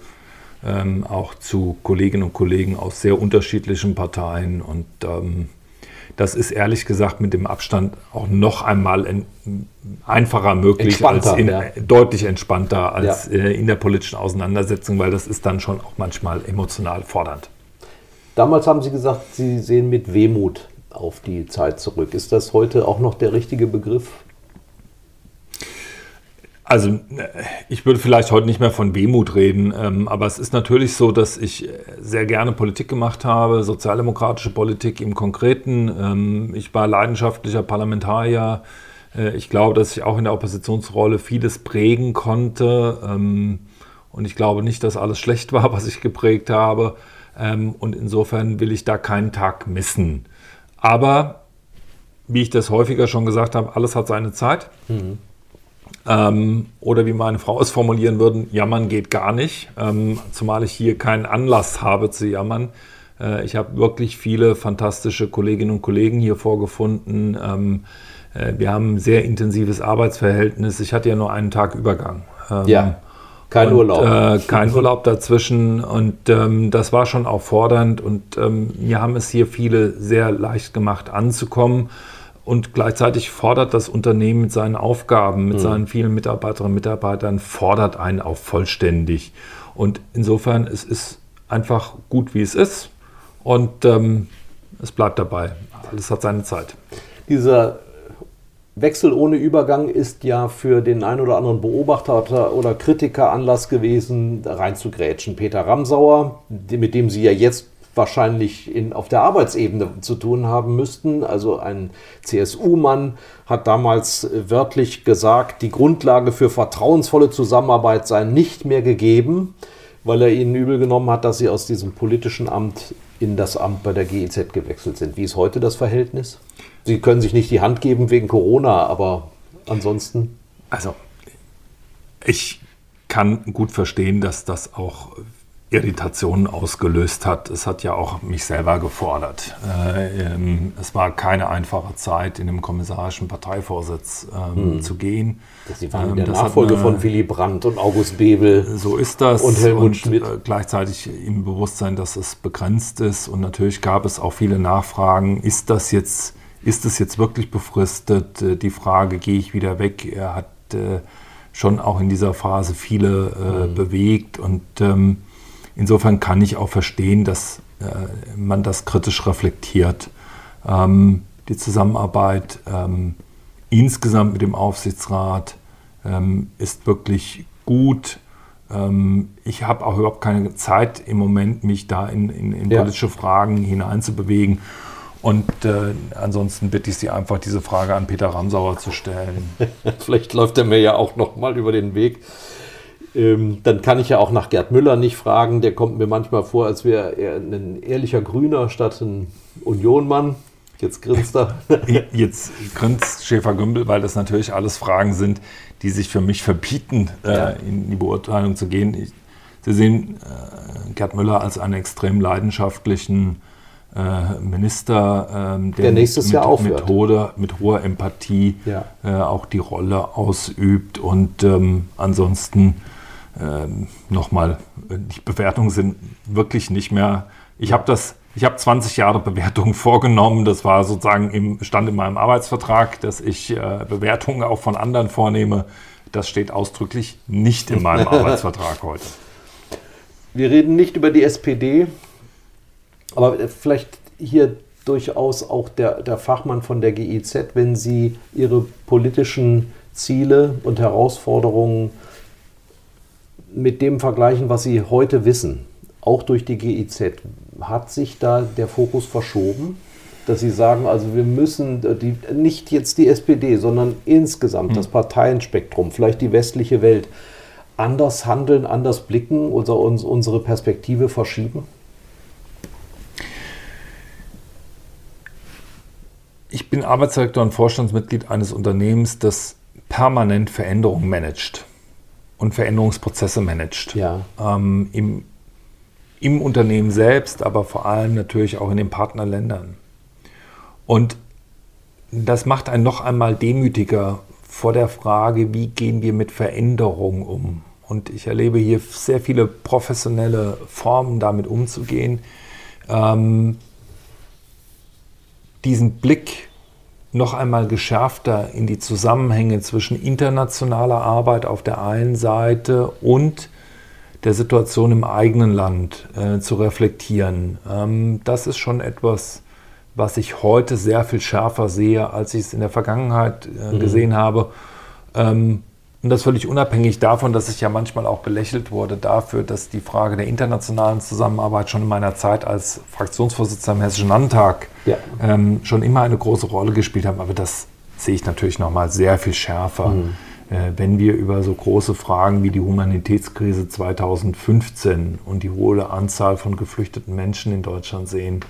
ähm, auch zu Kolleginnen und Kollegen aus sehr unterschiedlichen Parteien und ähm, das ist ehrlich gesagt mit dem Abstand auch noch einmal en, einfacher möglich, als in, ja. deutlich entspannter als ja. äh, in der politischen Auseinandersetzung, weil das ist dann schon auch manchmal emotional fordernd. Damals haben Sie gesagt, Sie sehen mit Wehmut auf die Zeit zurück. Ist das heute auch noch der richtige Begriff? Also ich würde vielleicht heute nicht mehr von Wehmut reden, ähm, aber es ist natürlich so, dass ich sehr gerne Politik gemacht habe, sozialdemokratische Politik im Konkreten. Ähm, ich war leidenschaftlicher Parlamentarier. Äh, ich glaube, dass ich auch in der Oppositionsrolle vieles prägen konnte. Ähm, und ich glaube nicht, dass alles schlecht war, was ich geprägt habe. Ähm, und insofern will ich da keinen Tag missen. Aber, wie ich das häufiger schon gesagt habe, alles hat seine Zeit. Mhm. Ähm, oder wie meine Frau es formulieren würden, jammern geht gar nicht, ähm, zumal ich hier keinen Anlass habe zu jammern. Äh, ich habe wirklich viele fantastische Kolleginnen und Kollegen hier vorgefunden. Ähm, äh, wir haben ein sehr intensives Arbeitsverhältnis. Ich hatte ja nur einen Tag Übergang. Ähm, ja. Kein und, Urlaub. Äh, kein Urlaub dazwischen. Und ähm, das war schon auch fordernd. Und ähm, mir haben es hier viele sehr leicht gemacht anzukommen. Und gleichzeitig fordert das Unternehmen mit seinen Aufgaben, mit mhm. seinen vielen Mitarbeiterinnen und Mitarbeitern, fordert einen auch vollständig. Und insofern, es ist einfach gut, wie es ist. Und ähm, es bleibt dabei. Alles hat seine Zeit. Dieser Wechsel ohne Übergang ist ja für den einen oder anderen Beobachter oder Kritiker Anlass gewesen, reinzugrätschen. Peter Ramsauer, mit dem Sie ja jetzt wahrscheinlich in, auf der Arbeitsebene zu tun haben müssten. Also ein CSU-Mann hat damals wörtlich gesagt, die Grundlage für vertrauensvolle Zusammenarbeit sei nicht mehr gegeben, weil er ihnen übel genommen hat, dass sie aus diesem politischen Amt in das Amt bei der GEZ gewechselt sind. Wie ist heute das Verhältnis? Sie können sich nicht die Hand geben wegen Corona, aber ansonsten. Also, ich kann gut verstehen, dass das auch Irritationen ausgelöst hat. Es hat ja auch mich selber gefordert. Äh, ähm, es war keine einfache Zeit, in dem kommissarischen Parteivorsitz ähm, mhm. zu gehen. Sie waren ähm, der Nachfolge eine, von Willy Brandt und August Bebel. So ist das. Und Helmut und, Schmidt. Äh, gleichzeitig im Bewusstsein, dass es begrenzt ist. Und natürlich gab es auch viele Nachfragen. Ist das jetzt, ist es jetzt wirklich befristet? Äh, die Frage, gehe ich wieder weg? Er hat äh, schon auch in dieser Phase viele äh, mhm. bewegt und ähm, insofern kann ich auch verstehen, dass man das kritisch reflektiert. Ähm, die Zusammenarbeit ähm, insgesamt mit dem Aufsichtsrat ähm, ist wirklich gut. Ich habe auch überhaupt keine Zeit im Moment, mich da in, in, in ja. politische Fragen hineinzubewegen. Und äh, ansonsten bitte ich Sie einfach, diese Frage an Peter Ramsauer zu stellen. Vielleicht läuft er mir ja auch noch mal über den Weg. Ähm, dann kann ich ja auch nach Gerd Müller nicht fragen. Der kommt mir manchmal vor, als wäre er ein ehrlicher Grüner statt ein Unionmann. Jetzt grinst er. Jetzt grinst Schäfer-Gümbel, weil das natürlich alles Fragen sind, die sich für mich verbieten, äh, ja. äh, in die Beurteilung zu gehen. Ich, Sie sehen äh, Gerd Müller als einen extrem leidenschaftlichen äh, Minister, ähm, der, der nächstes mit, Jahr aufhört. Mit, hoher, mit hoher Empathie ja. äh, auch die Rolle ausübt und ähm, ansonsten ähm, nochmal, die Bewertungen sind wirklich nicht mehr. Ich habe das, ich habe 20 Jahre Bewertungen vorgenommen. Das war sozusagen im stand in meinem Arbeitsvertrag, dass ich äh, Bewertungen auch von anderen vornehme. Das steht ausdrücklich nicht in meinem Arbeitsvertrag heute. Wir reden nicht über die SPD, aber vielleicht hier durchaus auch der, der Fachmann von der GIZ, wenn Sie Ihre politischen Ziele und Herausforderungen mit dem vergleichen, was Sie heute wissen, auch durch die GIZ, hat sich da der Fokus verschoben? Dass Sie sagen, also wir müssen äh, die, nicht jetzt die SPD, sondern insgesamt hm. das Parteienspektrum, vielleicht die westliche Welt, anders handeln, anders blicken, unser, unsere Perspektive verschieben? Ich bin Arbeitsdirektor und Vorstandsmitglied eines Unternehmens, das permanent Veränderungen managt und Veränderungsprozesse managt. Ja. Ähm, im, Im Unternehmen selbst, aber vor allem natürlich auch in den Partnerländern. Und das macht einen noch einmal demütiger vor der Frage, wie gehen wir mit Veränderungen um. Und ich erlebe hier sehr viele professionelle Formen, damit umzugehen. Ähm, diesen Blick noch einmal geschärfter in die Zusammenhänge zwischen internationaler Arbeit auf der einen Seite und der Situation im eigenen Land äh, zu reflektieren. Ähm, das ist schon etwas, was ich heute sehr viel schärfer sehe, als ich es in der Vergangenheit äh, mhm. gesehen habe. Ähm, und das völlig unabhängig davon, dass ich ja manchmal auch belächelt wurde dafür, dass die Frage der internationalen Zusammenarbeit schon in meiner Zeit als Fraktionsvorsitzender im Hessischen Landtag ja. ähm, schon immer eine große Rolle gespielt hat. Aber das sehe ich natürlich nochmal sehr viel schärfer. Mhm. Äh, wenn wir über so große Fragen wie die Humanitätskrise 2015 und die hohe Anzahl von geflüchteten Menschen in Deutschland sehen,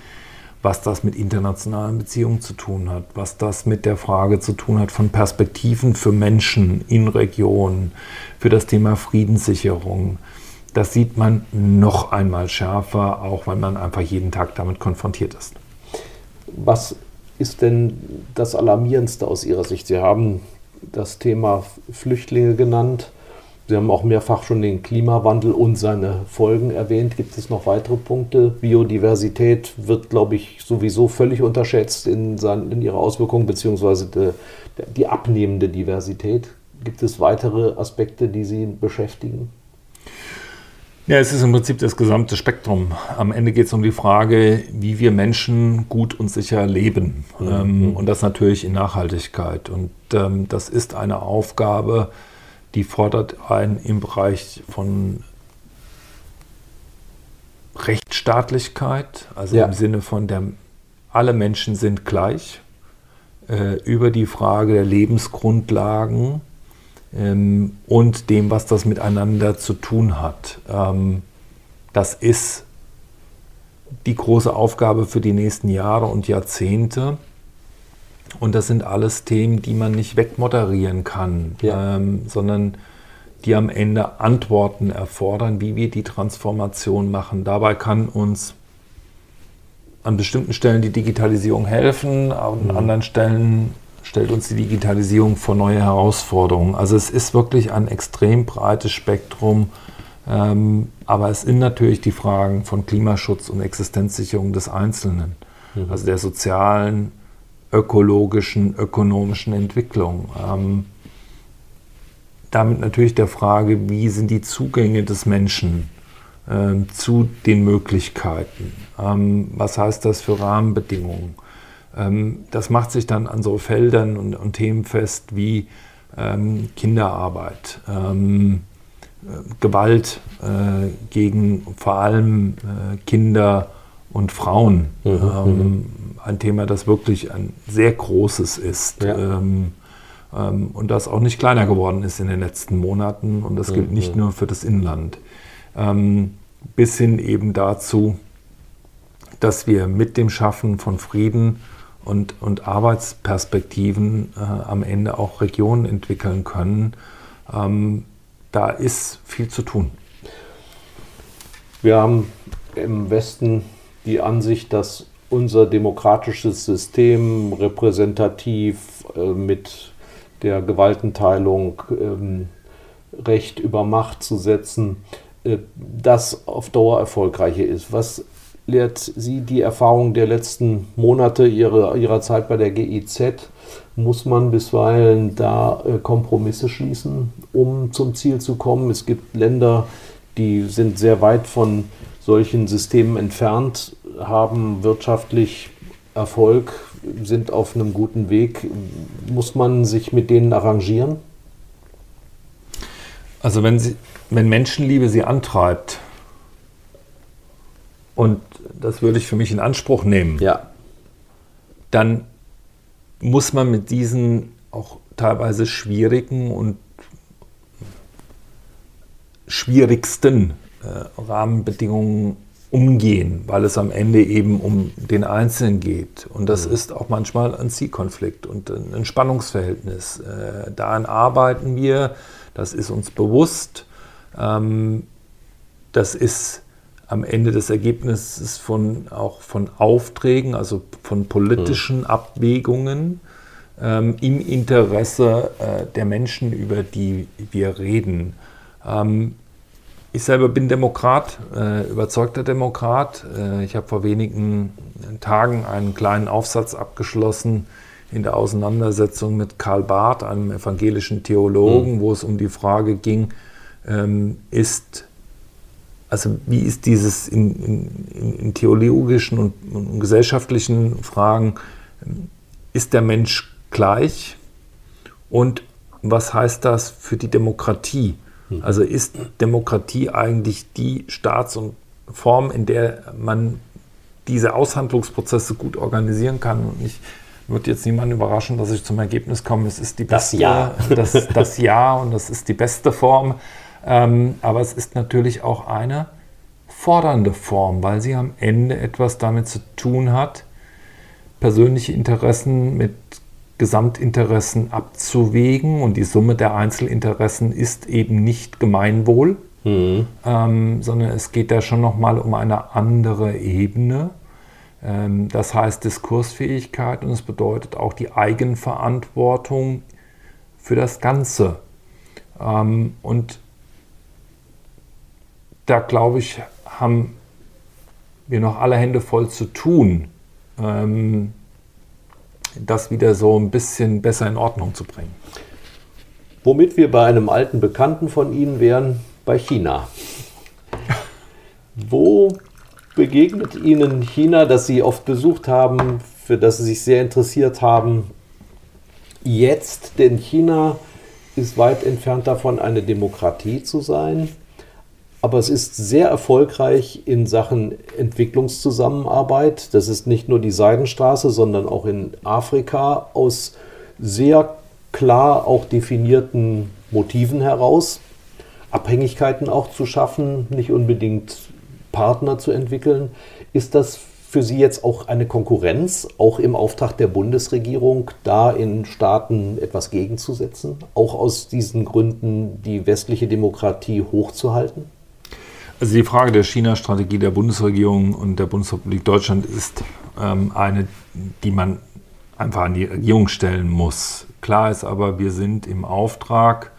was das mit internationalen Beziehungen zu tun hat, was das mit der Frage zu tun hat von Perspektiven für Menschen in Regionen, für das Thema Friedenssicherung. Das sieht man noch einmal schärfer, auch wenn man einfach jeden Tag damit konfrontiert ist. Was ist denn das Alarmierendste aus Ihrer Sicht? Sie haben das Thema Flüchtlinge genannt. Sie haben auch mehrfach schon den Klimawandel und seine Folgen erwähnt. Gibt es noch weitere Punkte? Biodiversität wird, glaube ich, sowieso völlig unterschätzt in, seinen, in ihrer Auswirkung, beziehungsweise die, die abnehmende Diversität. Gibt es weitere Aspekte, die Sie beschäftigen? Ja, es ist im Prinzip das gesamte Spektrum. Am Ende geht es um die Frage, wie wir Menschen gut und sicher leben. Mhm. Ähm, und das natürlich in Nachhaltigkeit. Und ähm, das ist eine Aufgabe, die fordert einen im Bereich von Rechtsstaatlichkeit, also ja. im Sinne von der, alle Menschen sind gleich, äh, über die Frage der Lebensgrundlagen ähm, und dem, was das miteinander zu tun hat. Ähm, das ist die große Aufgabe für die nächsten Jahre und Jahrzehnte. Und das sind alles Themen, die man nicht wegmoderieren kann, ja. ähm, sondern die am Ende Antworten erfordern, wie wir die Transformation machen. Dabei kann uns an bestimmten Stellen die Digitalisierung helfen, an mhm. anderen Stellen stellt uns die Digitalisierung vor neue Herausforderungen. Also es ist wirklich ein extrem breites Spektrum, ähm, aber es sind natürlich die Fragen von Klimaschutz und Existenzsicherung des Einzelnen, mhm. also der sozialen, ökologischen, ökonomischen Entwicklung. Ähm, damit natürlich der Frage, wie sind die Zugänge des Menschen äh, zu den Möglichkeiten? Ähm, was heißt das für Rahmenbedingungen? Ähm, das macht sich dann an so Feldern und, und Themen fest wie ähm, Kinderarbeit, ähm, äh, Gewalt äh, gegen vor allem äh, Kinder und Frauen. Mhm, ähm, mhm. ein Thema, das wirklich ein sehr großes ist. Ja. Ähm, ähm, und das auch nicht kleiner geworden ist in den letzten Monaten. Und das gilt nicht mhm. nur für das Inland. Ähm, bis hin eben dazu, dass wir mit dem Schaffen von Frieden und, und Arbeitsperspektiven äh, am Ende auch Regionen entwickeln können. Ähm, da ist viel zu tun. Wir haben im Westen die Ansicht, dass unser demokratisches System repräsentativ äh, mit der Gewaltenteilung ähm, Recht über Macht zu setzen, äh, das auf Dauer erfolgreicher ist. Was lehrt Sie die Erfahrung der letzten Monate ihrer, ihrer Zeit bei der GIZ? Muss man bisweilen da äh, Kompromisse schließen, um zum Ziel zu kommen? Es gibt Länder, die sind sehr weit von solchen Systemen entfernt, haben wirtschaftlich Erfolg, sind auf einem guten Weg. Muss man sich mit denen arrangieren? Also wenn, sie, wenn Menschenliebe sie antreibt, und das würde ich für mich in Anspruch nehmen, ja. dann muss man mit diesen auch teilweise schwierigen und schwierigsten äh, Rahmenbedingungen umgehen, weil es am Ende eben um den Einzelnen geht. Und das mhm. ist auch manchmal ein Zielkonflikt und ein Spannungsverhältnis. Äh, daran arbeiten wir, das ist uns bewusst. Ähm, das ist am Ende des Ergebnisses von, auch von Aufträgen, also von politischen mhm. Abwägungen ähm, im Interesse äh, der Menschen, über die wir reden. Ähm, ich selber bin Demokrat, äh, überzeugter Demokrat. Äh, ich habe vor wenigen Tagen einen kleinen Aufsatz abgeschlossen in der Auseinandersetzung mit Karl Barth, einem evangelischen Theologen, mhm. wo es um die Frage ging, ähm, ist, also wie ist dieses in, in, in theologischen und, und, gesellschaftlichen Fragen, ist der Mensch gleich und was heißt das für die Demokratie? Hm. Also ist Demokratie eigentlich die Staats- und Form, in der man diese Aushandlungsprozesse gut organisieren kann? Und ich würde jetzt niemanden überraschen, dass ich zum Ergebnis komme, es ist die beste, das Ja, das, das ja und das ist die beste Form. Ähm, aber es ist natürlich auch eine fordernde Form, weil sie am Ende etwas damit zu tun hat, persönliche Interessen mit Gesamtinteressen abzuwägen und die Summe der Einzelinteressen ist eben nicht Gemeinwohl, mhm. ähm, sondern es geht da schon nochmal um eine andere Ebene. Ähm, das heißt Diskursfähigkeit und es bedeutet auch die Eigenverantwortung für das Ganze. Ähm, und da glaube ich, haben wir noch alle Hände voll zu tun. Das wieder so ein bisschen besser in Ordnung zu bringen. Womit wir bei einem alten Bekannten von Ihnen wären, bei China. Wo begegnet Ihnen China, das Sie oft besucht haben, für das Sie sich sehr interessiert haben, jetzt? Denn China ist weit entfernt davon, eine Demokratie zu sein aber es ist sehr erfolgreich in Sachen Entwicklungszusammenarbeit. Das ist nicht nur die Seidenstraße, sondern auch in Afrika aus sehr klar auch definierten Motiven heraus. Abhängigkeiten auch zu schaffen, nicht unbedingt Partner zu entwickeln. Ist das für Sie jetzt auch eine Konkurrenz, auch im Auftrag der Bundesregierung, da in Staaten etwas gegenzusetzen, auch aus diesen Gründen die westliche Demokratie hochzuhalten? Also die Frage der China-Strategie der Bundesregierung und der Bundesrepublik Deutschland ist ähm, eine, die man einfach an die Regierung stellen muss. Klar ist aber, wir sind im Auftrag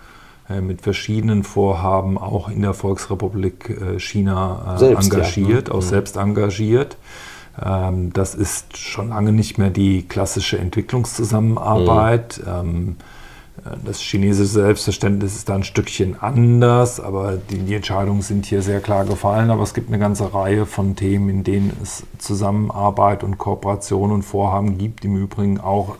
äh, mit verschiedenen Vorhaben auch in der Volksrepublik äh, China äh, selbst, engagiert, ja. auch mhm. selbst engagiert. Ähm, das ist schon lange nicht mehr die klassische Entwicklungszusammenarbeit. Mhm. Ähm, das chinesische Selbstverständnis ist da ein Stückchen anders, aber die, die, Entscheidungen sind hier sehr klar gefallen. Aber es gibt eine ganze Reihe von Themen, in denen es Zusammenarbeit und Kooperation und Vorhaben gibt. Im Übrigen auch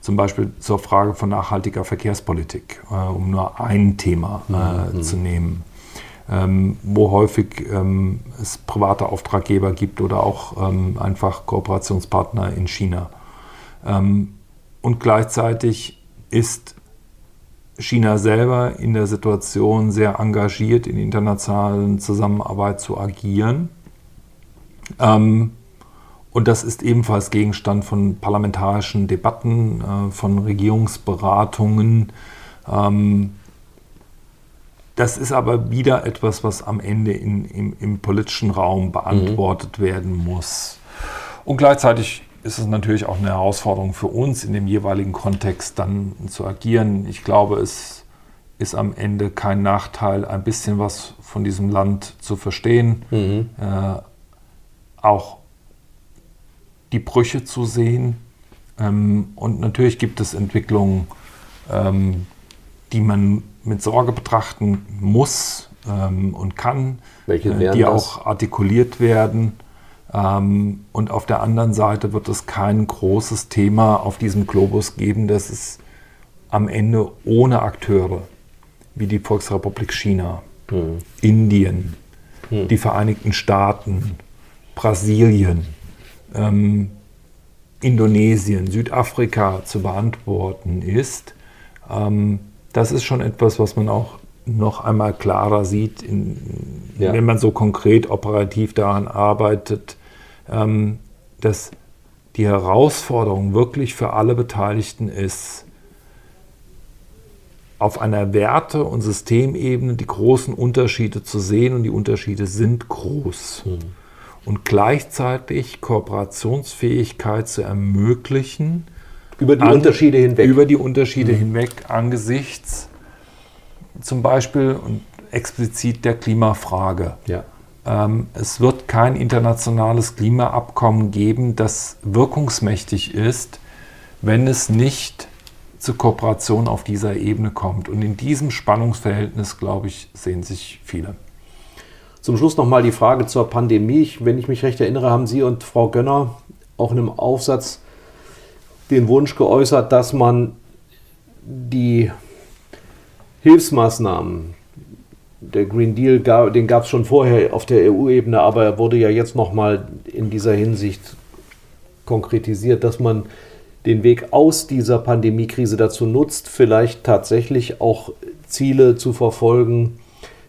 zum Beispiel zur Frage von nachhaltiger Verkehrspolitik, äh, um nur ein Thema äh, mhm. zu nehmen. Ähm, wo häufig ähm, es private Auftraggeber gibt oder auch ähm, einfach Kooperationspartner in China. Ähm, und gleichzeitig ist China selber in der Situation sehr engagiert in internationalen Zusammenarbeit zu agieren. Ähm, und das ist ebenfalls Gegenstand von parlamentarischen Debatten, äh, von Regierungsberatungen. Ähm, das ist aber wieder etwas, was am Ende in, im, im, politischen Raum beantwortet mhm. werden muss. Und gleichzeitig ist es natürlich auch eine Herausforderung für uns, in dem jeweiligen Kontext dann zu agieren. Ich glaube, es ist am Ende kein Nachteil, ein bisschen was von diesem Land zu verstehen, mhm. äh, auch die Brüche zu sehen. Ähm, und natürlich gibt es Entwicklungen, ähm, die man mit Sorge betrachten muss ähm, und kann, äh, die das? auch artikuliert werden. Ähm, und auf der anderen Seite wird es kein großes Thema auf diesem Globus geben, das es am Ende ohne Akteure wie die Volksrepublik China, hm. Indien, hm. die Vereinigten Staaten, Brasilien, ähm, Indonesien, Südafrika zu beantworten ist. Ähm, das ist schon etwas, was man auch noch einmal klarer sieht, in, ja. wenn man so konkret operativ daran arbeitet, ähm, dass die Herausforderung wirklich für alle Beteiligten ist, auf einer Werte- und Systemebene die großen Unterschiede zu sehen und die Unterschiede sind groß. Mhm. Und gleichzeitig Kooperationsfähigkeit zu ermöglichen. Über die an, Unterschiede hinweg. Über die Unterschiede mhm. hinweg angesichts zum Beispiel und explizit der Klimafrage. Ja. Ähm, es wird kein internationales Klimaabkommen geben, das wirkungsmächtig ist, wenn es nicht zu Kooperation auf dieser Ebene kommt. Und in diesem Spannungsverhältnis, glaube ich, sehen sich viele. Zum Schluss nochmal die Frage zur Pandemie. Wenn ich mich recht erinnere, haben Sie und Frau Gönner auch in einem Aufsatz den Wunsch geäußert, dass man die Hilfsmaßnahmen, der Green Deal, den gab es schon vorher auf der EU-Ebene, aber er wurde ja jetzt nochmal in dieser Hinsicht konkretisiert, dass man den Weg aus dieser Pandemiekrise dazu nutzt, vielleicht tatsächlich auch Ziele zu verfolgen,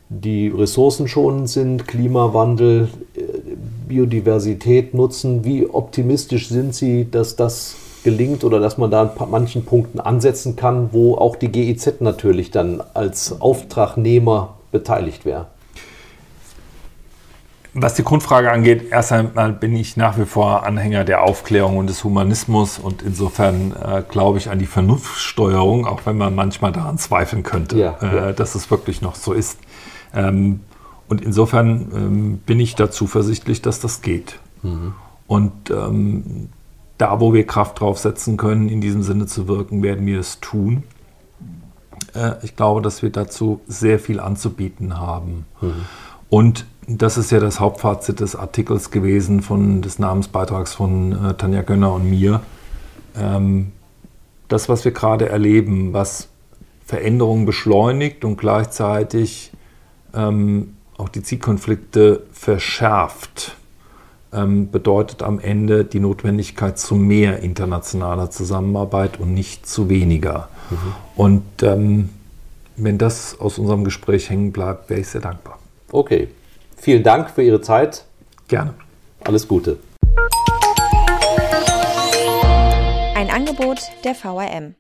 die ressourcenschonend sind, Klimawandel, äh, Biodiversität nutzen. Wie optimistisch sind Sie, dass das gelingt oder dass man da an manchen Punkten ansetzen kann, wo auch die GIZ natürlich dann als Auftragnehmer beteiligt wäre? Was die Grundfrage angeht, erst einmal bin ich nach wie vor Anhänger der Aufklärung und des Humanismus und insofern äh, glaube ich an die Vernunftsteuerung, auch wenn man manchmal daran zweifeln könnte, ja, äh, ja. dass es wirklich noch so ist. Ähm, und insofern ähm, bin ich da zuversichtlich, dass das geht. Mhm. Und ähm, da, wo wir Kraft draufsetzen können, in diesem Sinne zu wirken, werden wir es tun. Äh, ich glaube, dass wir dazu sehr viel anzubieten haben. Mhm. Und das ist ja das Hauptfazit des Artikels gewesen, von, des Namensbeitrags von äh, Tanja Gönner und mir. Ähm, das, was wir gerade erleben, was Veränderungen beschleunigt und gleichzeitig ähm, auch die Zielkonflikte verschärft, ähm, bedeutet am Ende die Notwendigkeit zu mehr internationaler Zusammenarbeit und nicht zu weniger. Mhm. Und ähm, wenn das aus unserem Gespräch hängen bleibt, wäre ich sehr dankbar. Okay. Vielen Dank für Ihre Zeit. Gerne. Alles Gute. Ein Angebot der VRM.